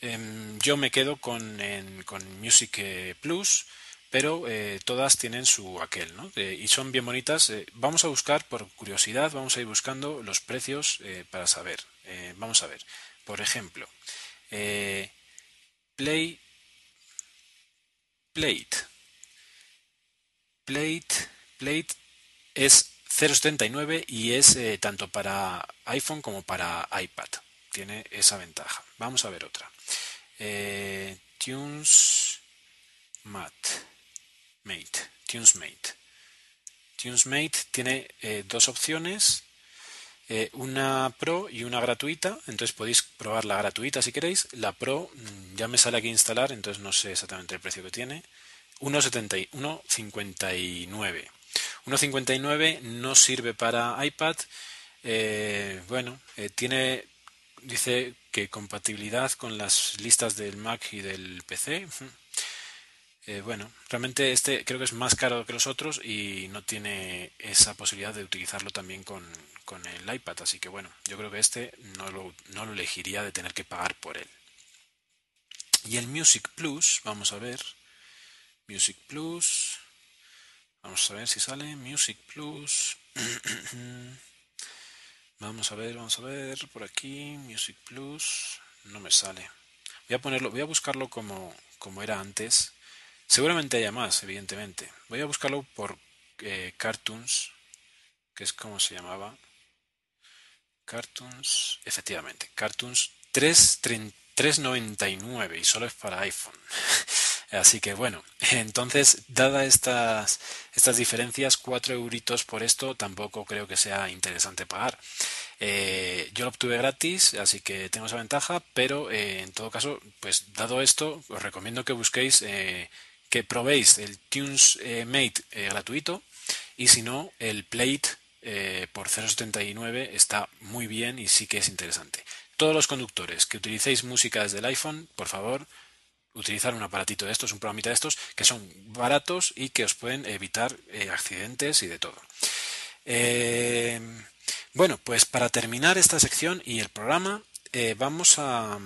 Em, yo me quedo con, en- con Music Plus, pero eh, todas tienen su aquel, ¿no? Eh, y son bien bonitas. Eh, vamos a buscar, por curiosidad, vamos a ir buscando los precios para saber. Vamos a ver, por ejemplo, Play Plate. Plate, Plate es 0.79 y es tanto para iPhone como para iPad. Tiene esa ventaja. Vamos a ver otra. Tunes Mate. Mate. TunesMate. TunesMate tiene eh, dos opciones. eh, una Pro y una gratuita. Entonces podéis probar la gratuita si queréis. La Pro mm, ya me sale aquí instalar, entonces no sé exactamente el precio que tiene. 1,70 y- 1,59. 1.59 no sirve para iPad. Eh, bueno, tiene, dice que compatibilidad con las listas del Mac y del PC. Eh, bueno, realmente este creo que es más caro que los otros y no tiene esa posibilidad de utilizarlo también con, con el iPad. Así que bueno, yo creo que este no lo, no lo elegiría de tener que pagar por él. Y el Music Plus, vamos a ver. Music Plus. Vamos a ver si sale Music Plus. Vamos a ver, vamos a ver por aquí Music Plus. No me sale. Voy a ponerlo, voy a buscarlo como, como era antes. Seguramente haya más, evidentemente. Voy a buscarlo por eh, Cartoons, que es como se llamaba. Cartoons, efectivamente, Cartoons 3.30 3.99 y solo es para iPhone. Así que bueno, entonces, dadas estas, estas diferencias, 4 euritos por esto tampoco creo que sea interesante pagar. Eh, yo lo obtuve gratis, así que tengo esa ventaja, pero eh, en todo caso, pues dado esto, os recomiendo que busquéis, que probéis el Tunes Mate gratuito y si no, el Plate por 0.79 está muy bien y sí que es interesante. Todos los conductores que utilicéis música desde el iPhone, por favor, utilizar un aparatito de estos, un programita de estos, que son baratos y que os pueden evitar eh, accidentes y de todo. Eh, bueno, pues para terminar esta sección y el programa, eh, vamos a,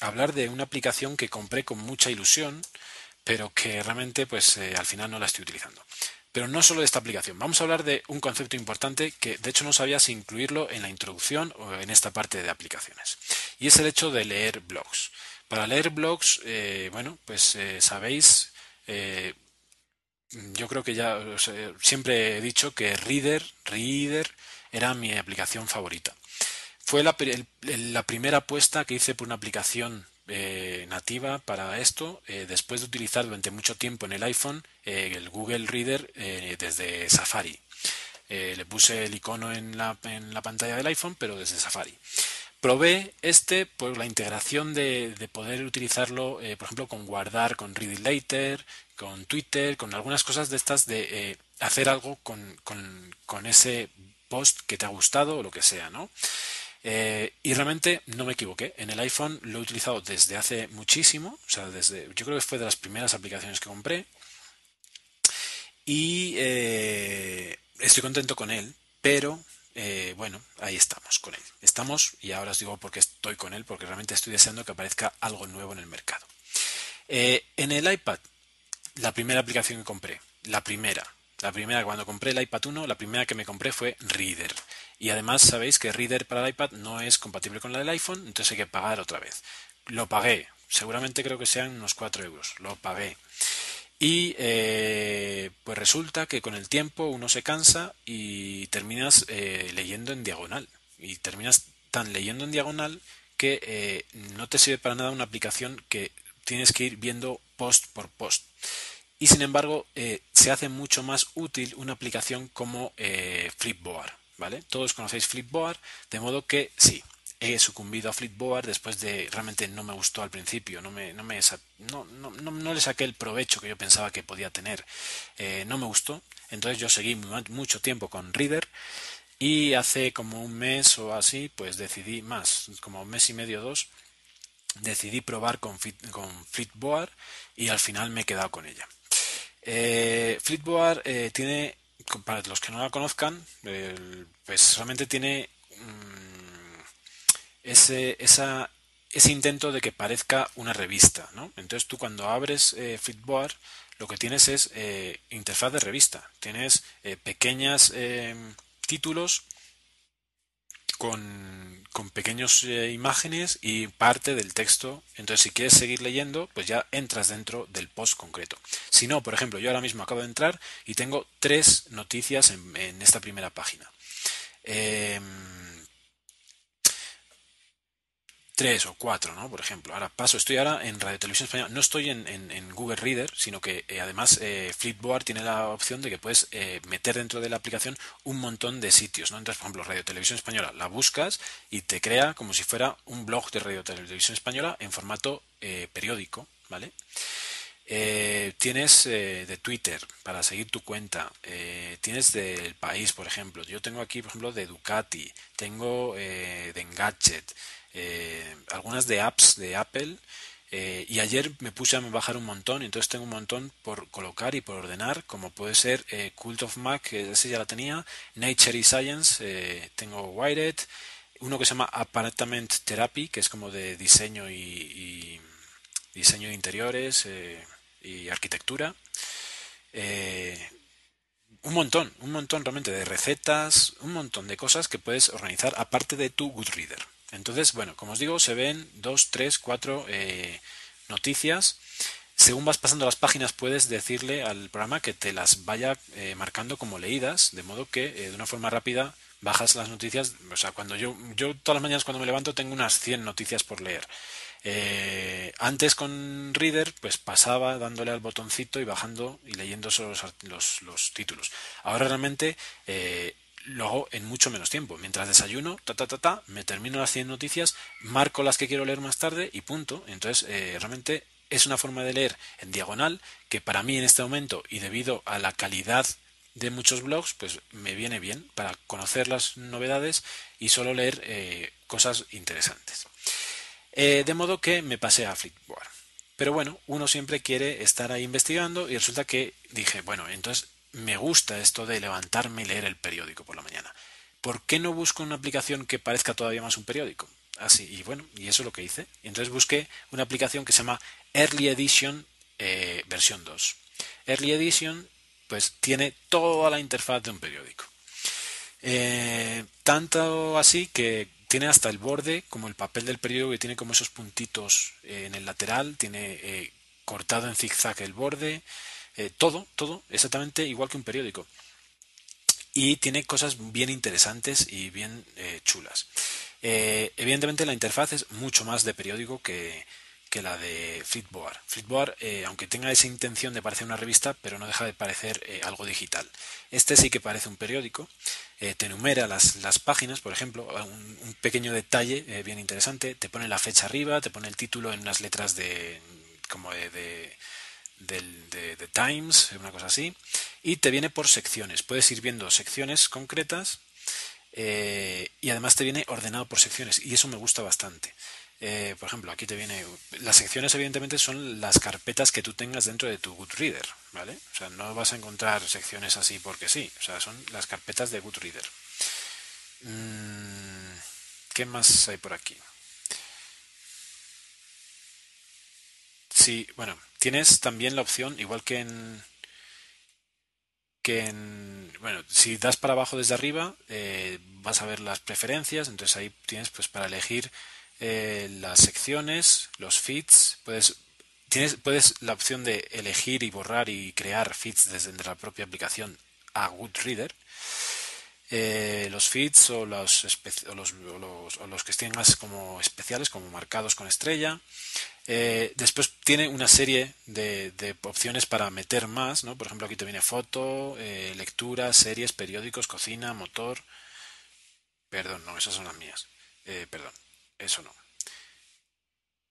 hablar de una aplicación que compré con mucha ilusión, pero que realmente pues al final no la estoy utilizando. Pero no solo de esta aplicación, vamos a hablar de un concepto importante que de hecho no sabía si incluirlo en la introducción o en esta parte de aplicaciones. Y es el hecho de leer blogs. Para leer blogs, eh, bueno, pues eh, sabéis, eh, yo creo que ya siempre he dicho que Reader, Reader era mi aplicación favorita. Fue la, la primera apuesta que hice por una aplicación nativa para esto, después de utilizar durante mucho tiempo en el iPhone el Google Reader desde Safari. le puse el icono en la, en la pantalla del iPhone, pero desde Safari. Probé este por la integración de, poder utilizarlo, eh, por ejemplo, con guardar, con Read Later, con Twitter, con algunas cosas de estas de eh, hacer algo con, con, ese post que te ha gustado o lo que sea, ¿no? Eh, y realmente no me equivoqué. En el iPhone lo he utilizado desde hace muchísimo, o sea, desde, yo creo que fue de las primeras aplicaciones que compré. Y estoy contento con él, pero eh, bueno, ahí estamos con él. Estamos, y ahora os digo por qué estoy con él, porque realmente estoy deseando que aparezca algo nuevo en el mercado. Eh, en el iPad, la primera aplicación que compré, la primera, la primera, cuando compré el iPad 1, la primera que me compré fue Reader. Y además sabéis que Reader para el iPad no es compatible con la del iPhone, entonces hay que pagar otra vez. Lo pagué, seguramente creo que sean unos 4 euros, lo pagué. Y eh, pues resulta que con el tiempo uno se cansa y terminas eh, leyendo en diagonal. Y terminas tan leyendo en diagonal que eh, no te sirve para nada una aplicación que tienes que ir viendo post por post. Y sin embargo, se hace mucho más útil una aplicación como Flipboard. ¿vale? Todos conocéis Flipboard, de modo que sí, he sucumbido a Flipboard después de realmente no me gustó al principio, no, me, no, me, no, no, no le saqué el provecho que yo pensaba que podía tener, eh, no me gustó, entonces yo seguí mucho tiempo con Reader y hace como un mes o así, pues decidí más, como un mes y medio dos, decidí probar con, con Flipboard y al final me he quedado con ella. Eh, Flipboard eh, tiene, para los que no la conozcan, pues realmente tiene ese, esa, ese intento de que parezca una revista. ¿no? Entonces tú cuando abres eh, Flipboard lo que tienes es eh, interfaz de revista. Tienes eh, pequeños eh, títulos con, pequeñas imágenes y parte del texto. Entonces si quieres seguir leyendo, pues ya entras dentro del post concreto. Si no, por ejemplo, yo ahora mismo acabo de entrar y tengo tres noticias en, en esta primera página. Eh, tres o cuatro, ¿no? Por ejemplo. Ahora paso, estoy ahora en Radio Televisión Española. No estoy en, Google Reader, sino que eh, además eh, Flipboard tiene la opción de que puedes eh, meter dentro de la aplicación un montón de sitios, ¿no? Entonces, por ejemplo, Radio Televisión Española la buscas y te crea como si fuera un blog de Radio Televisión Española en formato periódico, ¿vale? tienes de Twitter para seguir tu cuenta, tienes del país, por ejemplo. Yo tengo aquí, por ejemplo, de Ducati, tengo de Engadget, eh, algunas de apps de Apple. Eh, y ayer me puse a bajar un montón, entonces tengo un montón por colocar y por ordenar, como puede ser eh, Cult of Mac, que ese ya la tenía, Nature y Science, tengo Wired, uno que se llama Apartment Therapy, que es como de diseño y, diseño de interiores y arquitectura. un montón, un montón realmente de recetas, un montón de cosas que puedes organizar aparte de tu Goodreader. Entonces, bueno, como os digo, se ven dos, tres, cuatro eh, noticias. Según vas pasando las páginas, puedes decirle al programa que te las vaya eh, marcando como leídas, de modo que eh, de una forma rápida bajas las noticias. O sea, cuando yo, yo todas las mañanas cuando me levanto tengo unas 100 noticias por leer. antes con Reader, pues pasaba dándole al botoncito y bajando y leyendo los, los, los títulos. Ahora realmente lo hago en mucho menos tiempo. Mientras desayuno, ta, ta, ta, ta, me termino las 100 noticias, marco las que quiero leer más tarde y punto. Entonces, eh, realmente es una forma de leer en diagonal que para mí en este momento y debido a la calidad de muchos blogs, pues me viene bien para conocer las novedades y solo leer eh, cosas interesantes. Eh, de modo que me pasé a Flipboard. Pero bueno, uno siempre quiere estar ahí investigando y resulta que dije, bueno, entonces me gusta esto de levantarme y leer el periódico por la mañana. ¿Por qué no busco una aplicación que parezca todavía más un periódico? Así, y bueno, y eso es lo que hice. Entonces busqué una aplicación que se llama Early Edition eh, versión 2. Early Edition, pues tiene toda la interfaz de un periódico. Eh, tanto así que tiene hasta el borde, como el papel del periódico, que tiene como esos puntitos eh, en el lateral, tiene cortado en zigzag el borde, todo, todo, exactamente igual que un periódico. Y tiene cosas bien interesantes y bien chulas. Eh, evidentemente la interfaz es mucho más de periódico que, que la de Flipboard. Flipboard, eh, aunque tenga esa intención de parecer una revista, pero no deja de parecer eh, algo digital. Este sí que parece un periódico, te enumera las, las, páginas, por ejemplo, un, pequeño detalle bien interesante, te pone la fecha arriba, te pone el título en unas letras de como de del de, de, Times, una cosa así, y te viene por secciones. Puedes ir viendo secciones concretas eh, y además te viene ordenado por secciones y eso me gusta bastante. Eh, por ejemplo, aquí te viene. Las secciones, evidentemente, son las carpetas que tú tengas dentro de tu Goodreader, ¿vale? O sea, no vas a encontrar secciones así porque sí. O sea, son las carpetas de Goodreader. Mm, ¿Qué más hay por aquí? Sí, bueno, tienes también la opción, igual que en, bueno, si das para abajo desde arriba, eh, vas a ver las preferencias, entonces ahí tienes pues para elegir eh, las secciones, los feeds, puedes tienes puedes la opción de elegir y borrar y crear feeds desde la propia aplicación a Goodreader. Eh, los feeds o los, o los, los, que más como especiales, como marcados con estrella. Eh, después tiene una serie de, opciones para meter más, ¿no? Por ejemplo, aquí te viene foto, eh, lectura, series, periódicos, cocina, motor. Perdón, no, esas son las mías. Eh, perdón, eso no.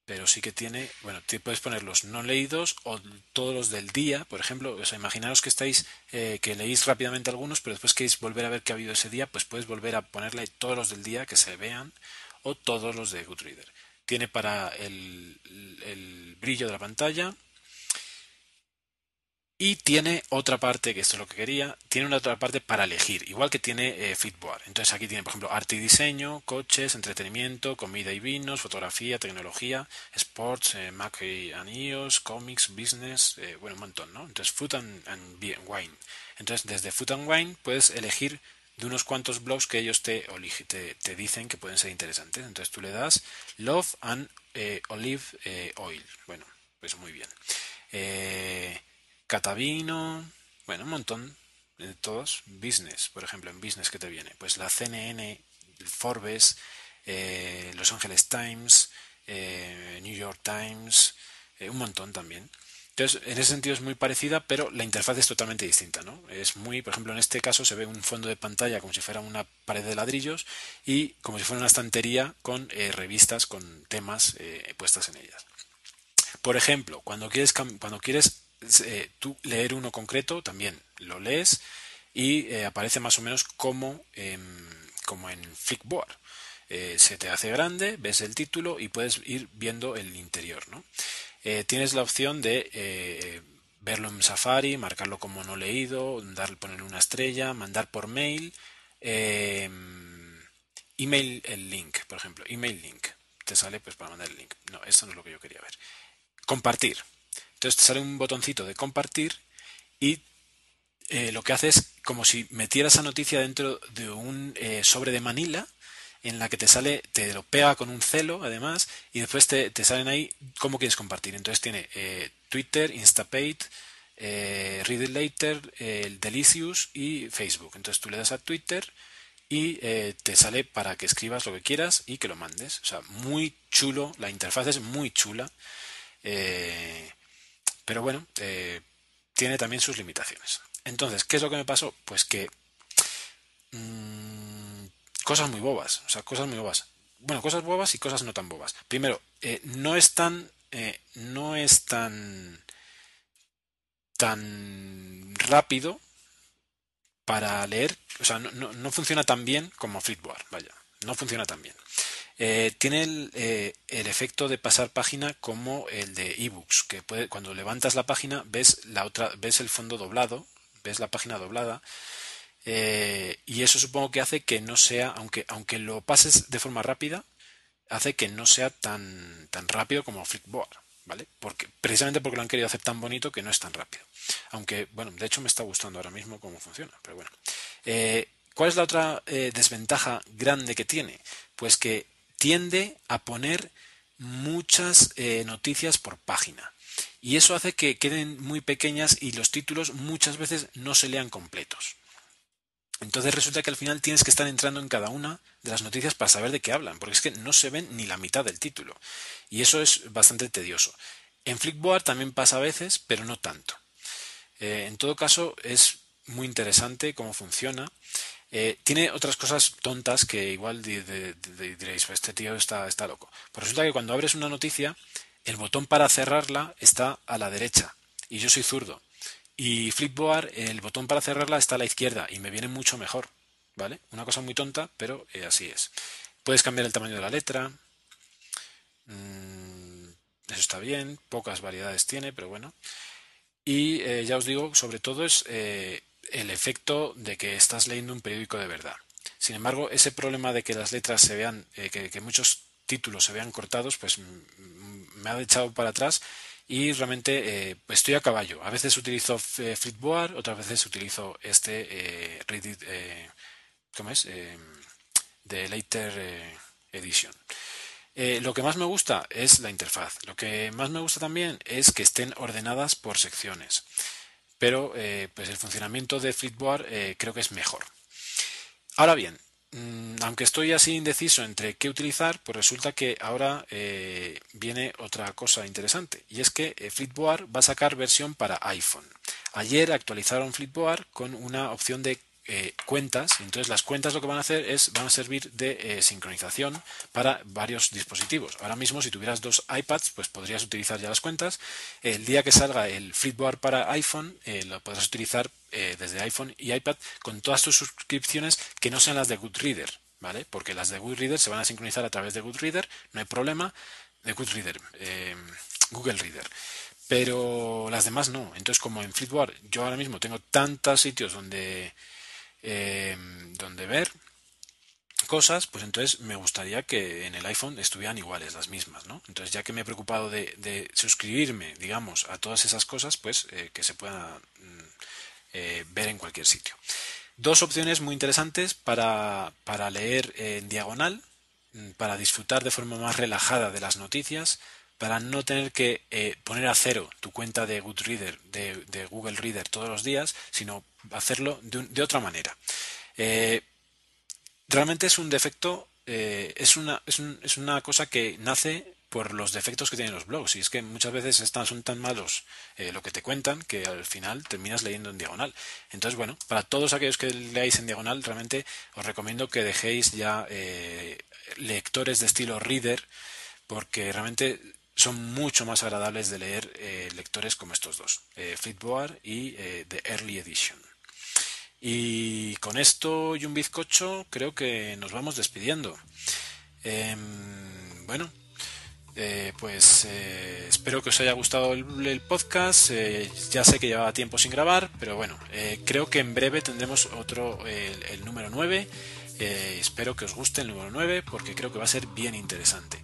Pero sí que tiene, bueno, te puedes poner los no leídos o todos los del día, por ejemplo. O sea, imaginaros que estáis, que leéis rápidamente algunos, pero después queréis volver a ver qué ha habido ese día, pues puedes volver a ponerle todos los del día que se vean o todos los de Goodreader tiene para el, brillo de la pantalla y tiene otra parte, que esto es lo que quería, tiene una otra parte para elegir, igual que tiene eh, Fitboard. Entonces aquí tiene, por ejemplo, arte y diseño, coches, entretenimiento, comida y vinos, fotografía, tecnología, sports, eh, Mac y iOS, comics, business, eh, bueno, un montón, ¿no? Entonces food and, wine. Entonces desde food and wine puedes elegir de unos cuantos blogs que ellos te, te, dicen que pueden ser interesantes. Entonces tú le das Love and eh, Olive eh, Oil. Bueno, pues muy bien. Eh, Catavino, bueno, un montón de todos. Business, por ejemplo, en Business que te viene. Pues la CNN, Forbes, Los Angeles Times, New York Times, un montón también. Entonces, en ese sentido es muy parecida, pero la interfaz es totalmente distinta, ¿no? Es muy, por ejemplo, en este caso se ve un fondo de pantalla como si fuera una pared de ladrillos y como si fuera una estantería con eh, revistas con temas eh, puestas en ellas. Por ejemplo, cuando quieres, cuando quieres eh, tú leer uno concreto, también lo lees y aparece más o menos como, como en Flickboard. se te hace grande, ves el título y puedes ir viendo el interior, ¿no? Eh, tienes la opción de eh, verlo en Safari, marcarlo como no leído, dar, poner una estrella, mandar por mail, eh, email el link, por ejemplo, email link. Te sale pues para mandar el link. No, esto no es lo que yo quería ver. Compartir. Entonces te sale un botoncito de compartir y lo que hace es como si metieras esa noticia dentro de un sobre de Manila en la que te sale, te lo pega con un celo además, y después te, salen ahí cómo quieres compartir. Entonces tiene eh, Twitter, Instapate, eh, Read It Later, el Delicious y Facebook. Entonces tú le das a Twitter y eh, te sale para que escribas lo que quieras y que lo mandes. O sea, muy chulo, la interfaz es muy chula, pero bueno, tiene también sus limitaciones. Entonces, ¿qué es lo que me pasó? Pues que mm, cosas muy bobas, o sea, cosas muy bobas. Bueno, cosas bobas y cosas no tan bobas. Primero, eh, no es tan, eh, no es tan, tan rápido para leer, o sea, no, no, no funciona tan bien como Flipboard, vaya, no funciona tan bien. Eh, tiene el, eh, el, efecto de pasar página como el de ebooks, que puede, cuando levantas la página ves la otra, ves el fondo doblado, ves la página doblada, eh, y eso supongo que hace que no sea, aunque, aunque lo pases de forma rápida, hace que no sea tan, tan rápido como Flickboard, ¿vale? Porque, precisamente porque lo han querido hacer tan bonito que no es tan rápido. Aunque, bueno, de hecho me está gustando ahora mismo cómo funciona, pero bueno. Eh, ¿Cuál es la otra eh, desventaja grande que tiene? Pues que tiende a poner muchas noticias por página. Y eso hace que queden muy pequeñas y los títulos muchas veces no se lean completos. Entonces resulta que al final tienes que estar entrando en cada una de las noticias para saber de qué hablan, porque es que no se ven ni la mitad del título. Y eso es bastante tedioso. En Flickboard también pasa a veces, pero no tanto. Eh, en todo caso, es muy interesante cómo funciona. Eh, tiene otras cosas tontas que igual diréis, pues este tío está, está loco. Pues resulta que cuando abres una noticia, el botón para cerrarla está a la derecha. Y yo soy zurdo. Y Flipboard, el botón para cerrarla está a la izquierda y me viene mucho mejor. ¿Vale? Una cosa muy tonta, pero eh, así es. Puedes cambiar el tamaño de la letra. Mm, eso está bien. Pocas variedades tiene, pero bueno. Y eh, ya os digo, sobre todo es eh, el efecto de que estás leyendo un periódico de verdad. Sin embargo, ese problema de que las letras se vean, que, que, muchos títulos se vean cortados, pues me ha echado para atrás y realmente eh, estoy a caballo. A veces utilizo eh, Flipboard, otras veces utilizo este eh, Reddit, ¿cómo es? de Later Edition. lo que más me gusta es la interfaz. Lo que más me gusta también es que estén ordenadas por secciones pero pues el funcionamiento de Flipboard creo que es mejor. Ahora bien, aunque estoy así indeciso entre qué utilizar, pues resulta que ahora eh, viene otra cosa interesante y es que eh, Flipboard va a sacar versión para iPhone. Ayer actualizaron Flipboard con una opción de eh, cuentas. Entonces las cuentas lo que van a hacer es van a servir de eh, sincronización para varios dispositivos. Ahora mismo si tuvieras dos iPads pues podrías utilizar ya las cuentas. El día que salga el Flipboard para iPhone eh, lo podrás utilizar desde iPhone y iPad con todas tus suscripciones que no sean las de Goodreader. ¿Vale? Porque las de Goodreader se van a sincronizar a través de Goodreader, no hay problema. De Goodreader, Google Reader pero las demás no. Entonces, como en Flipboard yo ahora mismo tengo tantos sitios donde eh, donde ver cosas, pues entonces me gustaría que en el iPhone estuvieran iguales, las mismas, ¿no? Entonces, ya que me he preocupado de, suscribirme, digamos, a todas esas cosas, pues eh, que se puedan eh, ver en cualquier sitio. Dos opciones muy interesantes para, para leer en diagonal, mm, para disfrutar de forma más relajada de las noticias, para no tener que eh, poner a cero tu cuenta de Goodreader, de, de, Google Reader todos los días, sino hacerlo de, otra manera. Eh, realmente es un defecto, eh, es, una, es, es, una cosa que nace por los defectos que tienen los blogs. Y es que muchas veces están, son tan malos lo que te cuentan que al final terminas leyendo en diagonal. Entonces, bueno, para todos aquellos que leáis en diagonal, realmente os recomiendo que dejéis ya lectores de estilo reader porque realmente son mucho más agradables de leer eh, lectores como estos dos, eh, Flipboard y eh, The Early Edition. Y con esto y un bizcocho creo que nos vamos despidiendo. Eh, bueno, pues espero que os haya gustado el, podcast. ya sé que llevaba tiempo sin grabar, pero bueno, creo que en breve tendremos otro, el, el número 9. espero que os guste el número 9 porque creo que va a ser bien interesante.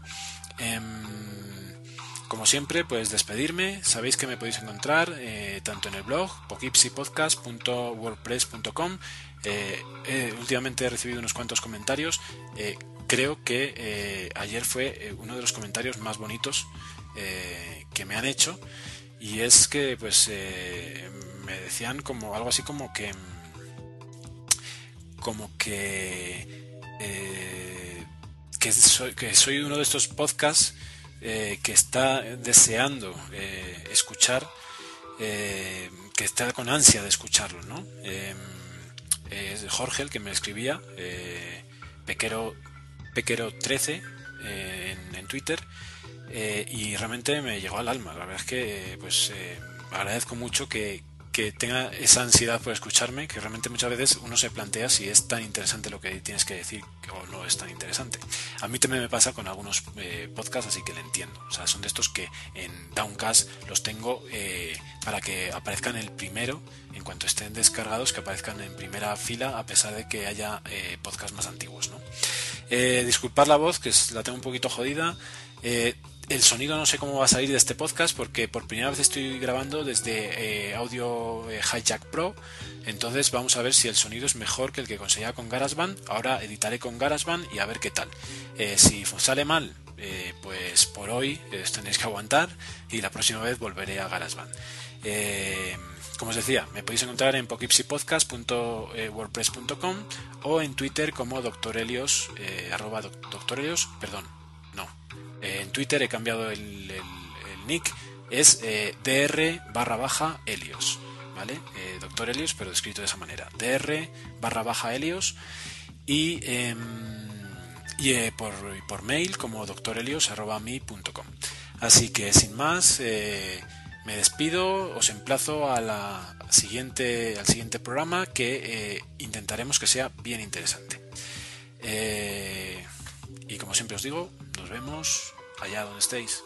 Como siempre, pues despedirme. Sabéis que me podéis encontrar eh, tanto en el blog pokipsipodcast.wordpress.com. Eh, eh, últimamente he recibido unos cuantos comentarios. Eh, creo que ayer fue uno de los comentarios más bonitos que me han hecho. Y es que, pues, me decían como algo así como que. Como que. que soy, que soy uno de estos podcasts eh, que está deseando eh, escuchar, eh, que está con ansia de escucharlo, ¿no? es Jorge el que me escribía, Pequero, Pequero13 eh, en, en Twitter, y realmente me llegó al alma. La verdad es que pues agradezco mucho que, que tenga esa ansiedad por escucharme, que realmente muchas veces uno se plantea si es tan interesante lo que tienes que decir o no es tan interesante. A mí también me pasa con algunos eh, podcasts, así que le entiendo. O sea, son de estos que en Downcast los tengo eh, para que aparezcan el primero, en cuanto estén descargados, que aparezcan en primera fila, a pesar de que haya eh, podcasts más antiguos. ¿no? Eh, disculpar la voz, que la tengo un poquito jodida. El sonido no sé cómo va a salir de este podcast porque por primera vez estoy grabando desde eh, Audio eh, Hijack Pro. Entonces vamos a ver si el sonido es mejor que el que conseguía con GarageBand. Ahora editaré con GarageBand y a ver qué tal. Eh, si sale mal, pues por hoy eh, tenéis que aguantar y la próxima vez volveré a GarageBand. Como os decía, me podéis encontrar en pokipsipodcast.wordpress.com o en Twitter como doctorelios, arroba doc- doctorelios, perdón. En Twitter he cambiado el, nick, es eh, dr barra baja helios, ¿vale? Eh, doctor Helios, pero escrito de esa manera. dr barra baja helios y, em, y eh, por, por mail como doctorelios.mi.com. Así que sin más, eh, me despido, os emplazo a siguiente, al siguiente programa que intentaremos que sea bien interesante. Y como siempre os digo, nos vemos allá donde estéis.